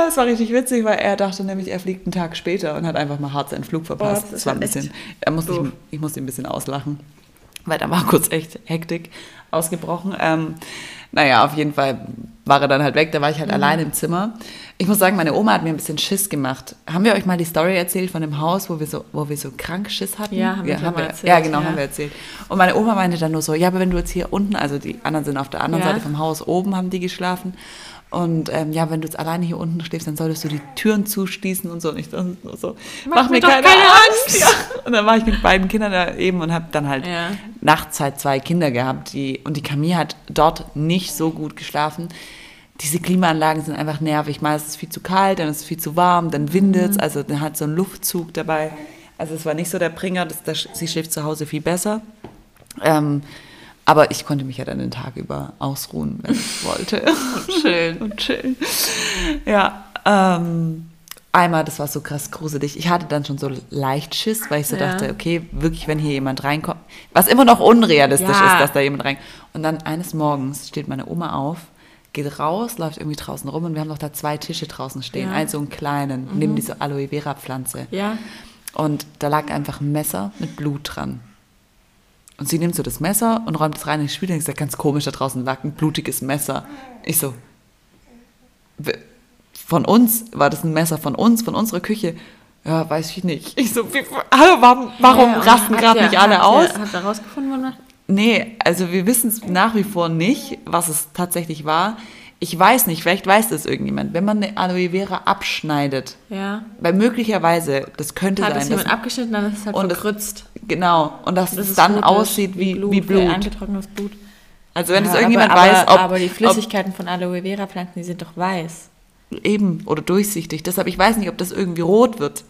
Speaker 1: Es war richtig witzig, weil er dachte nämlich, er fliegt einen Tag später und hat einfach mal hart seinen Flug verpasst.
Speaker 2: Oh, das
Speaker 1: das war ein bisschen, er musste ich, ich musste ihn ein bisschen auslachen, weil da war kurz echt Hektik ausgebrochen. Ähm, naja, auf jeden Fall war er dann halt weg, da war ich
Speaker 2: Mhm.
Speaker 1: halt allein im Zimmer. Ich muss sagen, meine Oma hat mir ein bisschen Schiss gemacht. Haben wir euch mal die Story erzählt von dem Haus, wo wir so, wo wir so krank Schiss hatten?
Speaker 2: Ja, haben wir schon mal
Speaker 1: wir,
Speaker 2: erzählt,
Speaker 1: Ja, genau,
Speaker 2: ja.
Speaker 1: haben wir erzählt. Und meine Oma meinte dann nur so, ja, aber wenn du jetzt hier unten, also die anderen sind auf der anderen
Speaker 2: Ja.
Speaker 1: Seite vom Haus, oben haben die geschlafen. Und ähm, ja, wenn du jetzt alleine hier unten schläfst, dann solltest du die Türen zuschließen und so. Und ich dachte nur so, mach, mir
Speaker 2: mir doch
Speaker 1: keine,
Speaker 2: keine
Speaker 1: Angst. Ja. Und dann war ich mit beiden Kindern da eben und habe dann halt
Speaker 2: Ja.
Speaker 1: nachts halt zwei Kinder gehabt. Die, und die Camille hat dort nicht so gut geschlafen. Diese Klimaanlagen sind einfach nervig. Mal ist es viel zu kalt, dann ist es viel zu warm, dann windet es. Also dann hat so ein Luftzug dabei. Also es war nicht so der Bringer. Das, das, sie schläft zu Hause viel besser. Ähm, aber ich konnte mich ja dann den Tag über ausruhen, wenn ich wollte. Und chillen. Und chillen. Ja, ähm, einmal, das war so krass gruselig. Ich hatte dann schon so leicht Schiss, weil ich so
Speaker 2: Ja.
Speaker 1: dachte, okay, wirklich, wenn hier jemand reinkommt, was immer noch unrealistisch
Speaker 2: Ja.
Speaker 1: ist, dass da jemand rein. Und dann eines Morgens steht meine Oma auf, geht raus, läuft irgendwie draußen rum und wir haben noch da zwei Tische draußen stehen,
Speaker 2: Ja.
Speaker 1: einen so einen kleinen, neben dieser Aloe Vera Pflanze.
Speaker 2: Ja.
Speaker 1: Und da lag einfach ein Messer mit Blut dran. Und sie nimmt so das Messer und räumt es rein in die Spüle und ich sage, ganz komisch, da draußen lag ein blutiges Messer. Ich so, "W- von uns, war das ein Messer von uns, von unserer Küche? Ja, weiß ich nicht. Ich so, wie, warum, warum
Speaker 2: Ja,
Speaker 1: rasten gerade nicht alle
Speaker 2: habt
Speaker 1: aus?
Speaker 2: Ihr, habt ihr rausgefunden, wonach?
Speaker 1: Nee, also wir wissen es nach wie vor nicht, was es tatsächlich war. Ich weiß nicht, vielleicht weiß das irgendjemand. Wenn man eine Aloe Vera abschneidet,
Speaker 2: Ja.
Speaker 1: weil möglicherweise, das könnte
Speaker 2: Hat
Speaker 1: sein,
Speaker 2: es jemand
Speaker 1: dass,
Speaker 2: abgeschnitten, dann ist es halt
Speaker 1: Und das-
Speaker 2: verkrützt.
Speaker 1: genau, und dass
Speaker 2: Das
Speaker 1: es dann
Speaker 2: rot,
Speaker 1: aussieht wie, wie Blut.
Speaker 2: wie eingetrocknetes Blut.
Speaker 1: Also wenn es
Speaker 2: Ja,
Speaker 1: irgendjemand
Speaker 2: aber,
Speaker 1: weiß, ob,
Speaker 2: aber die Flüssigkeiten von Aloe Vera Pflanzen, die sind doch weiß.
Speaker 1: Eben oder durchsichtig. Deshalb ich weiß nicht, ob das irgendwie rot wird,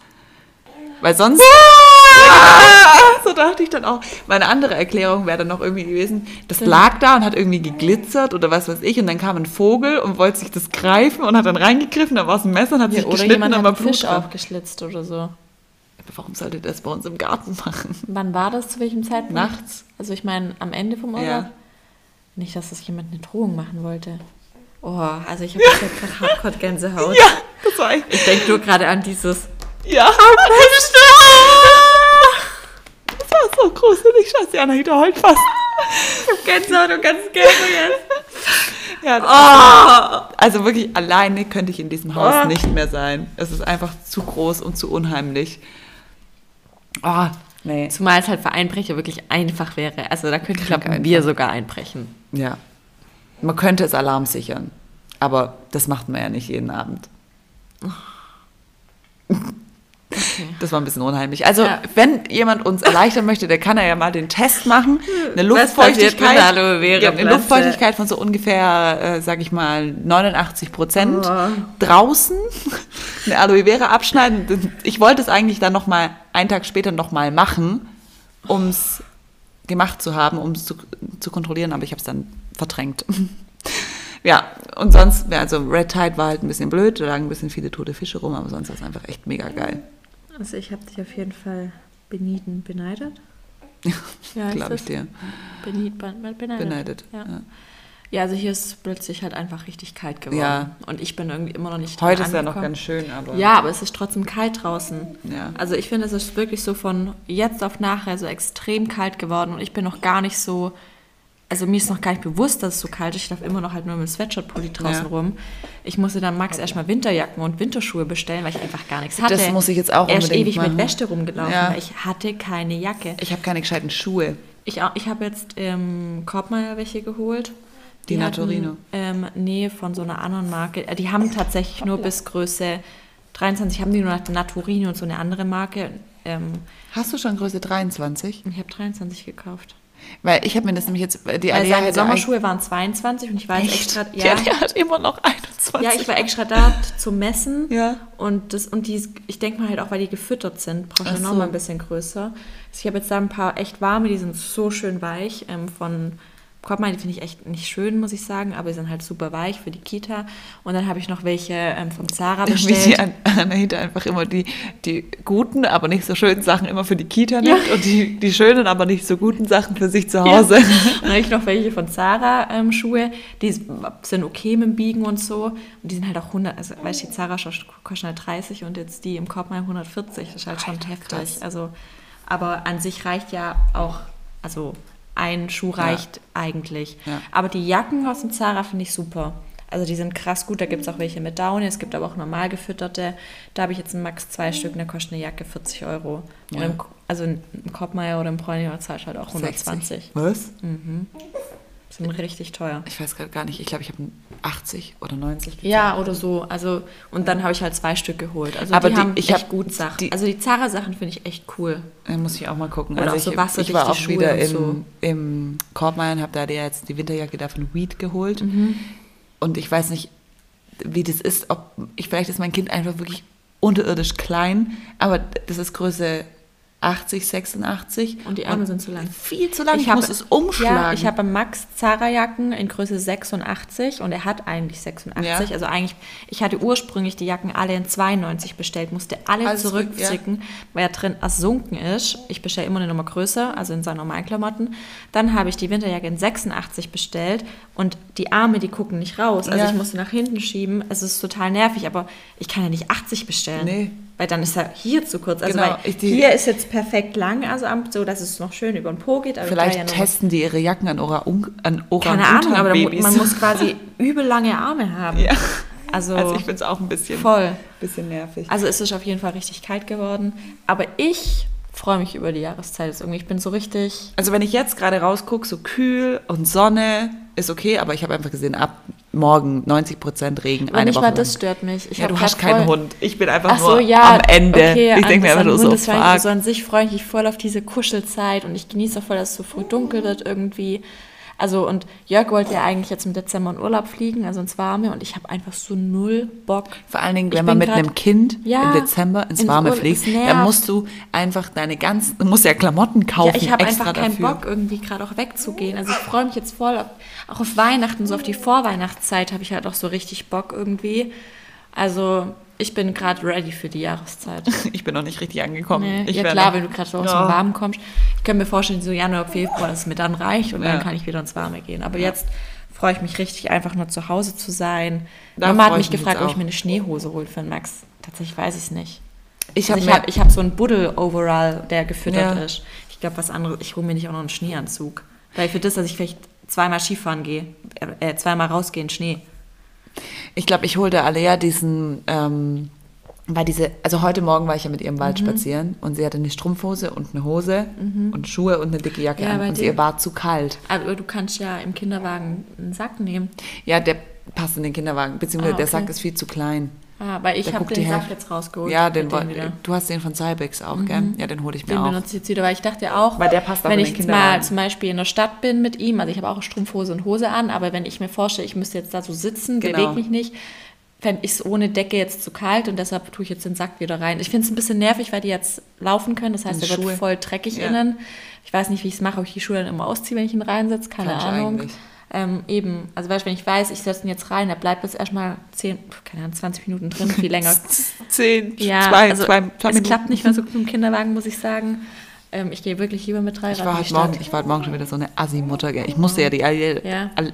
Speaker 1: weil sonst. so dachte ich dann auch. Meine andere Erklärung wäre dann noch irgendwie gewesen, das lag da und hat irgendwie geglitzert oder was weiß ich und dann kam ein Vogel und wollte sich das greifen und hat dann reingegriffen, da war es ein Messer und hat sich
Speaker 2: oder
Speaker 1: geschnitten
Speaker 2: jemand
Speaker 1: und war Blut
Speaker 2: Fisch
Speaker 1: dran.
Speaker 2: aufgeschlitzt oder so.
Speaker 1: Warum sollte das bei uns im Garten machen?
Speaker 2: Wann war das? Zu welchem Zeitpunkt?
Speaker 1: Nachts.
Speaker 2: Also ich meine, am Ende vom Urlaub?
Speaker 1: Ja.
Speaker 2: Nicht, dass das jemand eine Drohung machen wollte. Oh, also ich habe jetzt gerade hardcore Gänsehaut.
Speaker 1: Ja, das war echt.
Speaker 2: Ich denke nur gerade an dieses...
Speaker 1: Ja. Das war so gruselig. Scheiße, die Anahita heult fast.
Speaker 2: Gänsehaut und ganz gelb jetzt.
Speaker 1: Ja,
Speaker 2: Oh.
Speaker 1: Also wirklich alleine könnte ich in diesem Haus
Speaker 2: Oh.
Speaker 1: nicht mehr sein. Es ist einfach zu groß und zu unheimlich. Oh, nee.
Speaker 2: Zumal es halt für Einbrecher wirklich einfach wäre. Also da könnte ich glaube wir sogar einbrechen.
Speaker 1: Ja. Man könnte es Alarm sichern. Aber das macht man ja nicht jeden Abend. Das war ein bisschen unheimlich. Also,
Speaker 2: Ja.
Speaker 1: wenn jemand uns erleichtern möchte, der kann er ja mal den Test machen. Eine Luftfeuchtigkeit, ja, eine? Luftfeuchtigkeit von so ungefähr, äh, sag ich mal, 89 Prozent.
Speaker 2: Oh.
Speaker 1: Draußen eine Aloe Vera abschneiden. Ich wollte es eigentlich dann noch mal einen Tag später noch mal machen, um es gemacht zu haben, um es zu, zu kontrollieren, aber ich habe es dann verdrängt. Ja, und sonst, also Red Tide war halt ein bisschen blöd, da lagen ein bisschen viele tote Fische rum, aber sonst war es einfach echt mega geil.
Speaker 2: Also ich habe dich auf jeden Fall benieden, beneidet. Ja,
Speaker 1: Glaube ich dir.
Speaker 2: Benied, ben, beneidet.
Speaker 1: Beneidet.
Speaker 2: Ja.
Speaker 1: Ja.
Speaker 2: ja, also hier ist plötzlich halt einfach richtig kalt geworden.
Speaker 1: Ja.
Speaker 2: Und ich bin irgendwie immer noch nicht
Speaker 1: Heute ist ja noch
Speaker 2: angekommen.
Speaker 1: ganz schön, aber.
Speaker 2: Ja, aber es ist trotzdem kalt draußen.
Speaker 1: Ja.
Speaker 2: Also ich finde, es ist wirklich so von jetzt auf nachher so extrem kalt geworden und ich bin noch gar nicht so, also mir ist noch gar nicht bewusst, dass es so kalt ist. Ich laufe immer noch halt nur mit dem Sweatshirt-Pulli draußen
Speaker 1: Ja.
Speaker 2: rum. Ich musste dann Max erstmal Winterjacken und Winterschuhe bestellen, weil ich einfach gar nichts hatte.
Speaker 1: Das muss ich jetzt auch
Speaker 2: Er ist ewig
Speaker 1: machen.
Speaker 2: mit Wäsche rumgelaufen,
Speaker 1: Ja.
Speaker 2: weil ich hatte keine Jacke.
Speaker 1: Ich habe keine gescheiten Schuhe.
Speaker 2: Ich, auch- ich habe jetzt im Korbmeier welche geholt.
Speaker 1: Die
Speaker 2: hatten,
Speaker 1: Naturino.
Speaker 2: Ähm, nee, von so einer anderen Marke. Äh, Die haben tatsächlich nur bis Größe 23, haben die nur Naturino und so eine andere Marke. Ähm,
Speaker 1: Hast du schon Größe 23?
Speaker 2: ich habe 23 gekauft.
Speaker 1: Weil ich habe mir das nämlich jetzt, die
Speaker 2: Weil seine Sommerschuhe waren 22 und ich war jetzt
Speaker 1: Echt?
Speaker 2: extra.
Speaker 1: Ja, der hat immer noch 21.
Speaker 2: ja, ich war extra da zum Messen.
Speaker 1: Ja.
Speaker 2: Und, das, und die, ich denke mal halt auch, weil die gefüttert sind, brauche ich
Speaker 1: so.
Speaker 2: noch mal ein bisschen größer. Also ich habe jetzt da ein paar echt warme, die sind so schön weich. Ähm, von Korbmeier, die finde ich echt nicht schön, muss ich sagen, aber die sind halt super weich für die Kita. Und dann habe ich noch welche ähm, vom Zara
Speaker 1: Wie
Speaker 2: bestellt.
Speaker 1: an, Anahita einfach immer die, die guten, aber nicht so schönen Sachen immer für die Kita nimmt und die, die schönen, aber nicht so guten Sachen für sich zu Hause.
Speaker 2: Ja. Und dann habe ich noch welche von Zara ähm, Schuhe, die sind okay mit dem Biegen und so. Und die sind halt auch 100, also weißt du, die Zara kosten halt 30 und jetzt die im Korb mal 140. Das ist halt schon heftig.
Speaker 1: krass.
Speaker 2: Also, aber an sich reicht ja auch, also ein Schuh reicht eigentlich.
Speaker 1: Ja.
Speaker 2: Aber die Jacken aus dem Zara finde ich super. Also die sind krass gut, da gibt es auch welche mit Down, es gibt aber auch normal gefütterte. Da habe ich jetzt ein Max zwei Stück, da kostet eine Jacke 40 Euro.
Speaker 1: Ja.
Speaker 2: im, also im Korbmeier oder im Bräuninger zahlst du halt auch 120.
Speaker 1: Was?
Speaker 2: Sind richtig teuer.
Speaker 1: Ich weiß gerade gar nicht. Ich glaube, ich habe 80 oder 90 gezahlt.
Speaker 2: Ja, oder so. Also, und dann habe ich halt zwei Stück geholt. Also
Speaker 1: Aber
Speaker 2: die,
Speaker 1: die-
Speaker 2: haben
Speaker 1: ich
Speaker 2: echt
Speaker 1: hab
Speaker 2: gut Sachen.
Speaker 1: die-
Speaker 2: also die Zara-Sachen finde ich echt cool.
Speaker 1: Da muss ich auch mal gucken.
Speaker 2: Oder
Speaker 1: also
Speaker 2: auch so
Speaker 1: ich, ich war auch
Speaker 2: Schuhe
Speaker 1: wieder im,
Speaker 2: so.
Speaker 1: im Korbmeier und habe da dir jetzt die Winterjacke da von Weed geholt.
Speaker 2: Mhm.
Speaker 1: Und ich weiß nicht, wie das ist. Ob ich, vielleicht ist mein Kind einfach wirklich unterirdisch klein, aber das ist Größe 80, 86.
Speaker 2: Und die Ärmel sind zu lang.
Speaker 1: Viel zu lang.
Speaker 2: Ich,
Speaker 1: Ich,
Speaker 2: hab-
Speaker 1: muss es umschlagen.
Speaker 2: Ja, ich habe Max Zara-Jacken in Größe 86 und er hat eigentlich 86.
Speaker 1: Ja.
Speaker 2: Also eigentlich, ich hatte ursprünglich die Jacken alle in 92 bestellt, musste alle
Speaker 1: Alles zurück, ja.
Speaker 2: zurückzicken, weil er drin ersunken ist. Ich bestelle immer eine Nummer größer, also in seinen normalen Klamotten. Dann habe ich die Winterjacke in 86 bestellt und die Arme, die gucken nicht raus. Also ich musste nach hinten schieben. Es ist total nervig, aber ich kann ja nicht 80 bestellen.
Speaker 1: Nee.
Speaker 2: Weil dann ist er hier zu kurz. Also
Speaker 1: Genau, ich- die-
Speaker 2: hier ist jetzt perfekt lang, also so, dass es noch schön über den Po geht.
Speaker 1: Vielleicht
Speaker 2: ja
Speaker 1: testen die ihre Jacken an, Orang an
Speaker 2: keine Ahnung, aber man muss quasi übel lange Arme haben.
Speaker 1: Ja.
Speaker 2: Also,
Speaker 1: Also ich finde es auch ein bisschen,
Speaker 2: voll.
Speaker 1: bisschen nervig.
Speaker 2: Also es ist auf jeden Fall richtig kalt geworden. Aber ich freue mich über die Jahreszeit jetzt irgendwie. Ich bin so richtig.
Speaker 1: Also wenn ich jetzt gerade rausgucke, so kühl und Sonne ist okay, aber ich habe einfach gesehen, ab morgen 90% Regen,
Speaker 2: Aber
Speaker 1: eine
Speaker 2: nicht
Speaker 1: Woche
Speaker 2: mal
Speaker 1: lang.
Speaker 2: das stört mich. Ich
Speaker 1: ja, du hast keinen
Speaker 2: voll-
Speaker 1: Hund. Ich bin einfach
Speaker 2: Ach so,
Speaker 1: nur
Speaker 2: ja.
Speaker 1: am Ende.
Speaker 2: Okay,
Speaker 1: ich denke mir
Speaker 2: an-
Speaker 1: einfach nur so,
Speaker 2: das
Speaker 1: fuck.
Speaker 2: so an sich freue ich mich voll auf diese Kuschelzeit und ich genieße auch voll, dass es so früh dunkel wird irgendwie. Also und Jörg wollte ja eigentlich jetzt im Dezember in Urlaub fliegen, also ins Warme und ich habe einfach so null Bock.
Speaker 1: Vor allen Dingen,
Speaker 2: Ich
Speaker 1: wenn man mit einem Kind
Speaker 2: Ja,
Speaker 1: im Dezember ins
Speaker 2: ins
Speaker 1: Warme
Speaker 2: Urlaub,
Speaker 1: fliegt, dann musst du einfach deine ganzen, du musst ja Klamotten kaufen
Speaker 2: Ja, ich habe einfach keinen
Speaker 1: dafür.
Speaker 2: Bock, irgendwie gerade auch wegzugehen. Also ich freue mich jetzt voll, auf, auch auf Weihnachten, so auf die Vorweihnachtszeit habe ich halt auch so richtig Bock irgendwie. Also ich bin gerade ready für die Jahreszeit.
Speaker 1: Ich bin noch nicht richtig angekommen.
Speaker 2: Nee,
Speaker 1: ich
Speaker 2: ja klar, wenn du gerade so aus
Speaker 1: Ja.
Speaker 2: dem Warmen kommst. Ich kann mir vorstellen, so Januar, Februar, dass es mir dann reicht und
Speaker 1: Ja.
Speaker 2: dann kann ich wieder ins Warme gehen. Aber jetzt freue ich mich richtig, einfach nur zu Hause zu sein.
Speaker 1: Da
Speaker 2: Mama hat mich
Speaker 1: ich mich
Speaker 2: gefragt, ob ich mir eine Schneehose hole für den Max. Tatsächlich weiß ich es nicht.
Speaker 1: Ich
Speaker 2: Also
Speaker 1: habe
Speaker 2: ich habe ich hab so einen Buddel-Overall, der gefüttert
Speaker 1: Ja.
Speaker 2: ist. Ich glaube, was anderes, ich hole mir nicht auch noch einen Schneeanzug. Weil für das, dass ich vielleicht zweimal Skifahren gehe, äh, zweimal rausgehe in Schnee.
Speaker 1: Ich glaube, ich hole der Alea diesen, ähm, weil diese, also heute Morgen war ich ja mit ihr im
Speaker 2: Mhm.
Speaker 1: Wald spazieren und sie hatte eine Strumpfhose und eine Hose und Schuhe und eine dicke Jacke
Speaker 2: Ja,
Speaker 1: an und ihr war zu kalt.
Speaker 2: Aber du kannst ja im Kinderwagen einen Sack nehmen.
Speaker 1: Ja, der passt in den Kinderwagen, beziehungsweise
Speaker 2: Ah,
Speaker 1: der
Speaker 2: okay.
Speaker 1: Sack ist viel zu klein.
Speaker 2: Ah, weil ich habe den Sack
Speaker 1: Hälfte-
Speaker 2: jetzt rausgeholt.
Speaker 1: Ja, den,
Speaker 2: wieder.
Speaker 1: du hast den von Cybex auch, gell? Ja, den hole ich mir
Speaker 2: Den
Speaker 1: auch.
Speaker 2: benutze ich jetzt wieder, weil ich dachte ja auch,
Speaker 1: Weil der passt auch
Speaker 2: wenn ich
Speaker 1: den
Speaker 2: jetzt mal
Speaker 1: Kinderwagen.
Speaker 2: zum Beispiel in der Stadt bin mit ihm, also ich habe auch Strumpfhose und Hose an, aber wenn ich mir vorstelle, ich müsste jetzt da so sitzen,
Speaker 1: Genau.
Speaker 2: bewege mich nicht, fände ich es ohne Decke jetzt zu kalt und deshalb tue ich jetzt den Sack wieder rein. Ich finde es ein bisschen nervig, weil die jetzt laufen können, das heißt, der wird voll dreckig
Speaker 1: Ja.
Speaker 2: innen. Ich weiß nicht, wie ich es mache, ob ich die Schuhe dann immer ausziehe, wenn ich ihn reinsetze, keine
Speaker 1: du
Speaker 2: Ahnung.
Speaker 1: eigentlich.
Speaker 2: Ähm, eben, also weißt, du, wenn ich weiß, ich setze ihn jetzt rein, der bleibt jetzt erstmal 10, keine Ahnung, 20 Minuten drin, viel länger
Speaker 1: Zehn,
Speaker 2: ja,
Speaker 1: zwei,
Speaker 2: also
Speaker 1: zwei, zwei
Speaker 2: es klappt nicht mehr so gut im Kinderwagen, muss ich sagen. Ähm, ich gehe wirklich lieber mit drei
Speaker 1: Ich war, heute morgen, ich war heute Morgen schon wieder so eine Assi-Mutter. Ich musste ja die Alea,
Speaker 2: Ja.
Speaker 1: Al-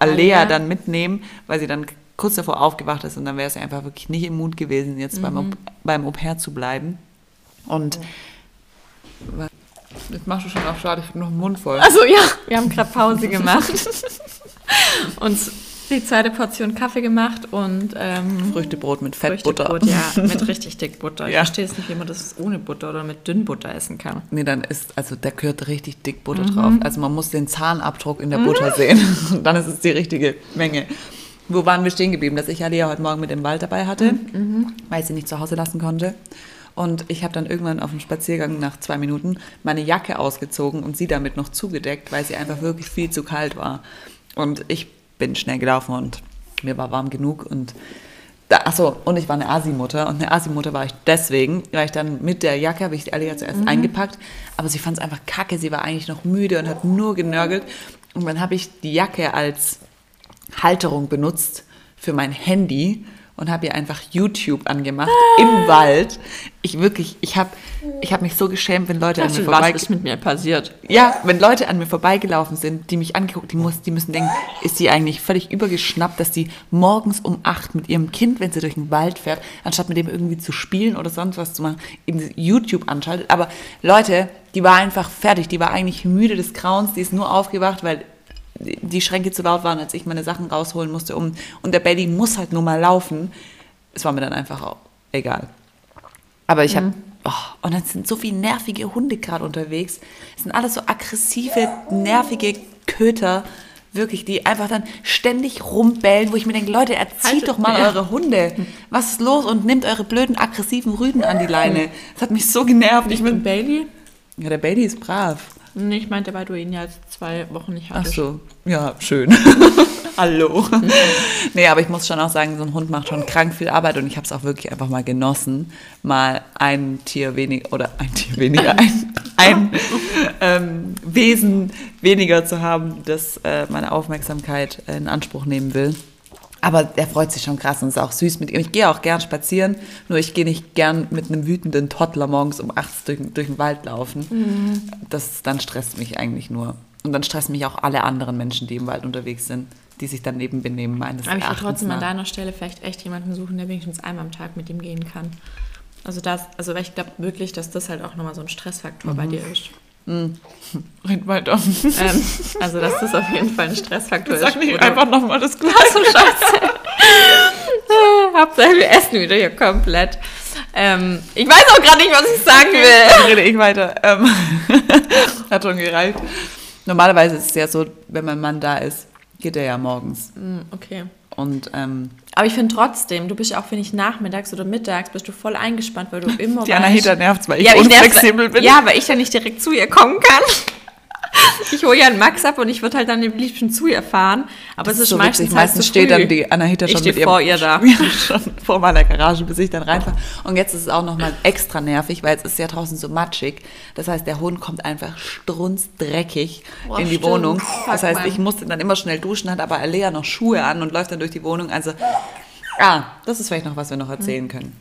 Speaker 1: Alea dann mitnehmen, weil sie dann kurz davor aufgewacht ist und dann wäre es einfach wirklich nicht im Mut gewesen, jetzt beim,
Speaker 2: Mhm.
Speaker 1: Au- beim Au pair zu bleiben. Und jetzt machst du schon auf schade, ich habe noch einen Mund voll.
Speaker 2: Also ja, wir haben gerade Pause gemacht. Uns die zweite Portion Kaffee gemacht und ähm,
Speaker 1: Früchtebrot mit Fettbutter.
Speaker 2: Früchtebrot, ja, mit richtig dick Butter. Ich
Speaker 1: Ja.
Speaker 2: verstehe es nicht, wie man das ohne Butter oder mit dünn Butter essen kann.
Speaker 1: Nee, dann ist, also da gehört richtig dick Butter
Speaker 2: Mhm.
Speaker 1: drauf. Also man muss den Zahnabdruck in der Butter sehen. Und dann ist es die richtige Menge. Wo waren wir stehen geblieben? Dass ich Alia heute Morgen mit dem Wald dabei hatte,
Speaker 2: Mhm.
Speaker 1: weil ich sie nicht zu Hause lassen konnte. Und ich habe dann irgendwann auf dem Spaziergang nach zwei Minuten meine Jacke ausgezogen und sie damit noch zugedeckt, weil sie einfach wirklich viel zu kalt war. Und ich bin schnell gelaufen und mir war warm genug und da, achso, und ich war eine Asi-Mutter. Und eine Asi-Mutter war ich deswegen, weil ich dann mit der Jacke, habe ich die Alia zuerst eingepackt, aber sie fand es einfach kacke. Sie war eigentlich noch müde und hat nur genörgelt. Und dann habe ich die Jacke als Halterung benutzt für mein Handy und habe ihr einfach YouTube angemacht im Wald. Ich wirklich, ich habe ich hab mich so geschämt, wenn Leute an mir vorbei
Speaker 2: was ist mit mir passiert?
Speaker 1: ja, wenn Leute an mir vorbeigelaufen sind, die mich angeguckt, die, muss, die müssen denken, ist sie eigentlich völlig übergeschnappt, dass die morgens um acht mit ihrem Kind, wenn sie durch den Wald fährt, anstatt mit dem irgendwie zu spielen oder sonst was zu machen, eben YouTube anschaltet. Aber Leute, die war einfach fertig, die war eigentlich müde des Grauens, die ist nur aufgewacht, weil die Schränke zu laut waren, als ich meine Sachen rausholen musste. Um, und der Baby muss halt nur mal laufen. Es war mir dann einfach auch egal. Aber ich habe, oh, und dann sind so viele nervige Hunde gerade unterwegs. Es sind alles so aggressive, nervige Köter, wirklich, die einfach dann ständig rumbellen, wo ich mir denke, Leute, erzieht
Speaker 2: Haltet-
Speaker 1: doch mal
Speaker 2: ja.
Speaker 1: eure Hunde. Was ist los? Und nimmt eure blöden, aggressiven Rüden an die Leine. Das hat mich so genervt. Ich bin,
Speaker 2: Bailey?
Speaker 1: ja, der Bailey ist brav.
Speaker 2: Nee, ich meinte, weil du ihn ja jetzt zwei Wochen nicht hattest.
Speaker 1: Ach so, ja, schön. Hallo. nee, aber ich muss schon auch sagen, so ein Hund macht schon krank viel Arbeit und ich habe es auch wirklich einfach mal genossen, mal ein Tier weniger, oder ein Tier weniger, ein, ein ähm, Wesen weniger zu haben, das äh, meine Aufmerksamkeit in Anspruch nehmen will. Aber der freut sich schon krass und ist auch süß mit ihm. Ich gehe auch gern spazieren, nur ich gehe nicht gern mit einem wütenden Toddler morgens um 8 durch, durch den Wald laufen. Mhm. Das dann stresst mich eigentlich nur. Und dann stressen mich auch alle anderen Menschen, die im Wald unterwegs sind, die sich daneben benehmen, meines
Speaker 2: Aber ich würde trotzdem nach. an deiner Stelle vielleicht echt jemanden suchen, der wenigstens einmal am Tag mit ihm gehen kann. Also das, also ich glaube wirklich, dass das halt auch nochmal so ein Stressfaktor mhm. bei dir ist.
Speaker 1: Mhm. Red weiter.
Speaker 2: Ähm, also, dass das auf jeden Fall ein Stressfaktor
Speaker 1: Sag ist. Sag nicht einfach nochmal das Gleiche. So
Speaker 2: scheiße. Hauptsache, wir essen wieder hier komplett. Ähm, ich weiß auch gerade nicht, was ich sagen will.
Speaker 1: Dann rede ich weiter. Ähm, hat schon gereicht. Normalerweise ist es ja so, wenn mein Mann da ist, geht er ja morgens.
Speaker 2: Mm, okay.
Speaker 1: Und, ähm,
Speaker 2: Aber ich finde trotzdem, du bist ja auch, wenn ich nachmittags oder mittags, bist du voll eingespannt, weil du immer
Speaker 1: Die Anahita nervt, weil ich ja, unflexibel
Speaker 2: bin. Ja, weil ich ja nicht direkt zu ihr kommen kann. Ich hole ja einen Max ab und ich würde halt dann am liebsten zu ihr fahren. Aber das es ist, so meistens,
Speaker 1: halt meistens steht dann die Anahita schon
Speaker 2: ich mit vor ihr da.
Speaker 1: schon vor meiner Garage, bis ich dann reinfahre. Und jetzt ist es auch nochmal extra nervig, weil es ist ja draußen so matschig. Das heißt, der Hund kommt einfach strunzdreckig Boah, in die stimmt. Wohnung. Das heißt, ich musste dann immer schnell duschen, hat aber Alea noch Schuhe an und läuft dann durch die Wohnung. Also, ah, das ist vielleicht noch, was wir noch erzählen können.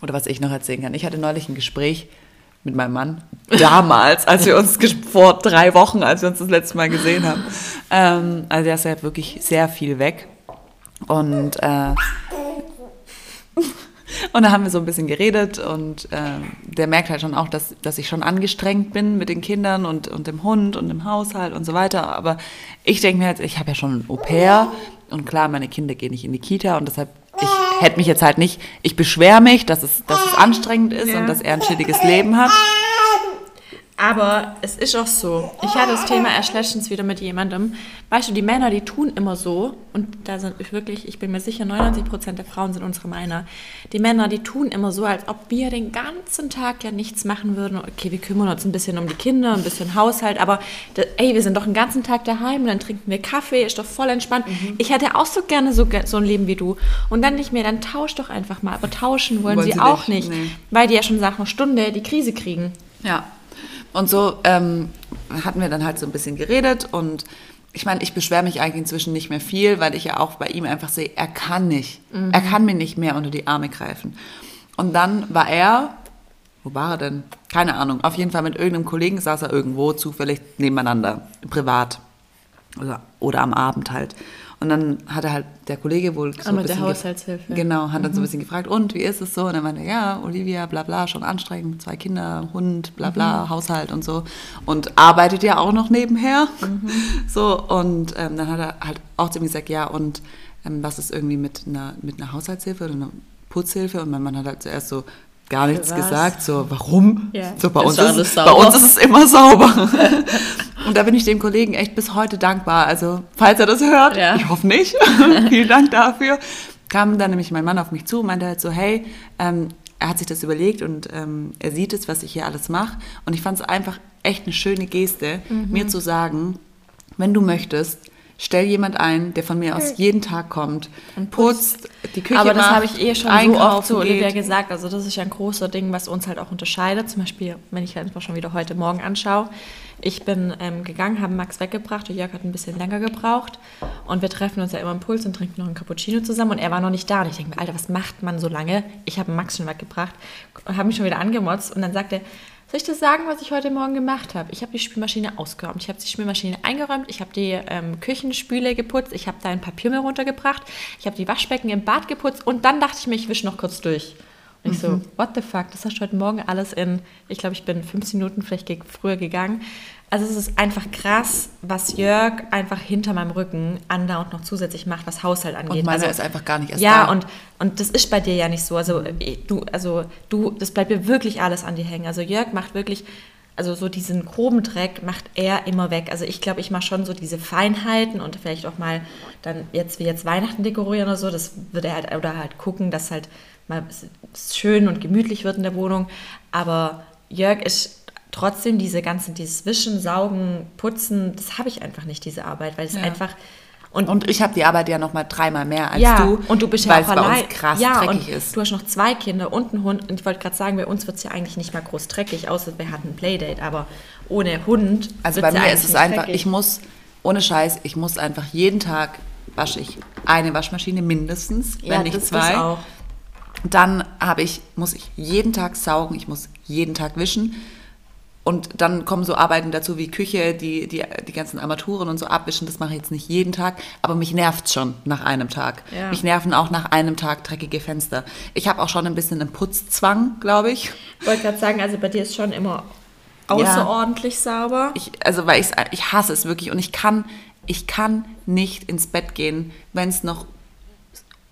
Speaker 1: Oder was ich noch erzählen kann. Ich hatte neulich ein Gespräch mit meinem Mann. Damals, als wir uns vor drei Wochen, als wir uns das letzte Mal gesehen haben. Ähm, also er ist ja wirklich sehr viel weg. Und, äh, und da haben wir so ein bisschen geredet und äh, der merkt halt schon auch, dass, dass ich schon angestrengt bin mit den Kindern und, und dem Hund und dem Haushalt und so weiter. Aber ich denke mir jetzt, ich habe ja schon ein Au-pair und klar, meine Kinder gehen nicht in die Kita und deshalb hätte mich jetzt halt nicht, ich beschwere mich, dass es, dass es anstrengend ist ja. und dass er ein chilliges Leben hat.
Speaker 2: Aber es ist auch so. Ich hatte das Thema erst letztens wieder mit jemandem. Weißt du, die Männer, die tun immer so, und da sind wirklich, ich bin mir sicher, 99 Prozent der Frauen sind unsere Männer. Die Männer, die tun immer so, als ob wir den ganzen Tag ja nichts machen würden. Okay, wir kümmern uns ein bisschen um die Kinder, ein bisschen Haushalt, aber ey, wir sind doch den ganzen Tag daheim und dann trinken wir Kaffee, ist doch voll entspannt. Mhm. Ich hätte auch so gerne so, so ein Leben wie du. Und dann nicht mehr, dann tausch doch einfach mal. Aber tauschen wollen, wollen sie, sie, auch nicht, nee. weil die ja schon nach einer Stunde die Krise kriegen.
Speaker 1: Ja, und so ähm, hatten wir dann halt so ein bisschen geredet und ich meine, ich beschwere mich eigentlich inzwischen nicht mehr viel, weil ich ja auch bei ihm einfach sehe, er kann nicht. Mhm. Er kann mir nicht mehr unter die Arme greifen. Und dann war er, wo war er denn? Keine Ahnung. Auf jeden Fall mit irgendeinem Kollegen saß er irgendwo zufällig nebeneinander, privat. Oder, oder am Abend halt. Und dann hat er halt der Kollege wohl
Speaker 2: so Aber ein der Haushaltshilfe.
Speaker 1: Genau, hat dann so ein mhm. bisschen gefragt, und wie ist es so? Und dann meinte er, ja, Olivia, bla bla, schon anstrengend, zwei Kinder, Hund, bla bla, mhm. Haushalt und so. Und arbeitet ja auch noch nebenher. Mhm. So, und ähm, dann hat er halt auch zu mir gesagt, ja, und ähm, was ist irgendwie mit einer, mit einer Haushaltshilfe oder einer Putzhilfe? Und mein Mann hat halt zuerst so, gar nichts gesagt. So, warum?
Speaker 2: Ja.
Speaker 1: So, bei, uns ist, bei uns ist es immer sauber. und da bin ich dem Kollegen echt bis heute dankbar. Also, falls er das hört, ja. ich hoffe nicht, vielen Dank dafür, kam dann nämlich mein Mann auf mich zu und meinte halt so, hey, ähm, er hat sich das überlegt und ähm, er sieht es, was ich hier alles mache. Und ich fand es einfach echt eine schöne Geste, mhm. mir zu sagen, wenn du möchtest, stell jemand ein, der von mir aus jeden Tag kommt und putzt, die Küche
Speaker 2: Aber das habe ich eh schon so oft zu Olivia gesagt. Also das ist ja ein großer Ding, was uns halt auch unterscheidet. Zum Beispiel, wenn ich halt einfach schon wieder heute Morgen anschaue. Ich bin ähm, gegangen, habe Max weggebracht und Jörg hat ein bisschen länger gebraucht. Und wir treffen uns ja immer im Puls und trinken noch einen Cappuccino zusammen. Und er war noch nicht da. Und ich denke mir, Alter, was macht man so lange? Ich habe Max schon weggebracht und habe mich schon wieder angemotzt. Und dann sagte er, soll ich das sagen, was ich heute Morgen gemacht habe? Ich habe die Spülmaschine ausgeräumt, ich habe die Spülmaschine eingeräumt, ich habe die ähm, Küchenspüle geputzt, ich habe da ein Papiermehl runtergebracht, ich habe die Waschbecken im Bad geputzt und dann dachte ich mir, ich wische noch kurz durch. Und ich mhm. so, what the fuck, das hast du heute Morgen alles in, ich glaube, ich bin 15 Minuten vielleicht früher gegangen. Also es ist einfach krass, was Jörg einfach hinter meinem Rücken andauernd noch zusätzlich macht, was Haushalt angeht. Und
Speaker 1: meiner
Speaker 2: also,
Speaker 1: ist einfach gar nicht erst
Speaker 2: ja,
Speaker 1: da.
Speaker 2: und, und das ist bei dir ja nicht so. Also äh, du, also du, das bleibt mir wirklich alles an dir hängen. Also Jörg macht wirklich, also so diesen groben Dreck macht er immer weg. Also ich glaube, ich mache schon so diese Feinheiten und vielleicht auch mal dann jetzt wie jetzt Weihnachten dekorieren oder so. Das wird er halt, oder halt gucken, dass halt mal schön und gemütlich wird in der Wohnung. Aber Jörg ist trotzdem diese ganzen, dieses Wischen, Saugen, Putzen, das habe ich einfach nicht, diese Arbeit, weil es
Speaker 1: Ja.
Speaker 2: einfach.
Speaker 1: Und, und ich habe die Arbeit ja noch mal dreimal mehr als
Speaker 2: ja,
Speaker 1: du.
Speaker 2: und du bist ja auch allein.
Speaker 1: uns krass
Speaker 2: ja,
Speaker 1: dreckig ist.
Speaker 2: Du hast noch zwei Kinder und einen Hund. Und ich wollte gerade sagen, bei uns wird es ja eigentlich nicht mal groß dreckig, außer wir hatten ein Playdate. Aber ohne Hund.
Speaker 1: Also bei
Speaker 2: ja
Speaker 1: mir ist es
Speaker 2: nicht
Speaker 1: einfach,
Speaker 2: dreckig.
Speaker 1: ich muss, ohne Scheiß, ich muss einfach jeden Tag wasche ich eine Waschmaschine mindestens,
Speaker 2: ja,
Speaker 1: wenn nicht
Speaker 2: das,
Speaker 1: zwei. Dann habe ich, muss ich jeden Tag saugen, ich muss jeden Tag wischen. Und dann kommen so Arbeiten dazu wie Küche, die, die, die ganzen Armaturen und so abwischen. Das mache ich jetzt nicht jeden Tag, aber mich nervt schon nach einem Tag.
Speaker 2: Ja.
Speaker 1: Mich nerven auch nach einem Tag dreckige Fenster. Ich habe auch schon ein bisschen einen Putzzwang, glaube ich.
Speaker 2: Ich wollte gerade sagen, also bei dir ist schon immer außerordentlich sauber.
Speaker 1: ich, also weil ich hasse es wirklich und ich kann, ich kann nicht ins Bett gehen, wenn es noch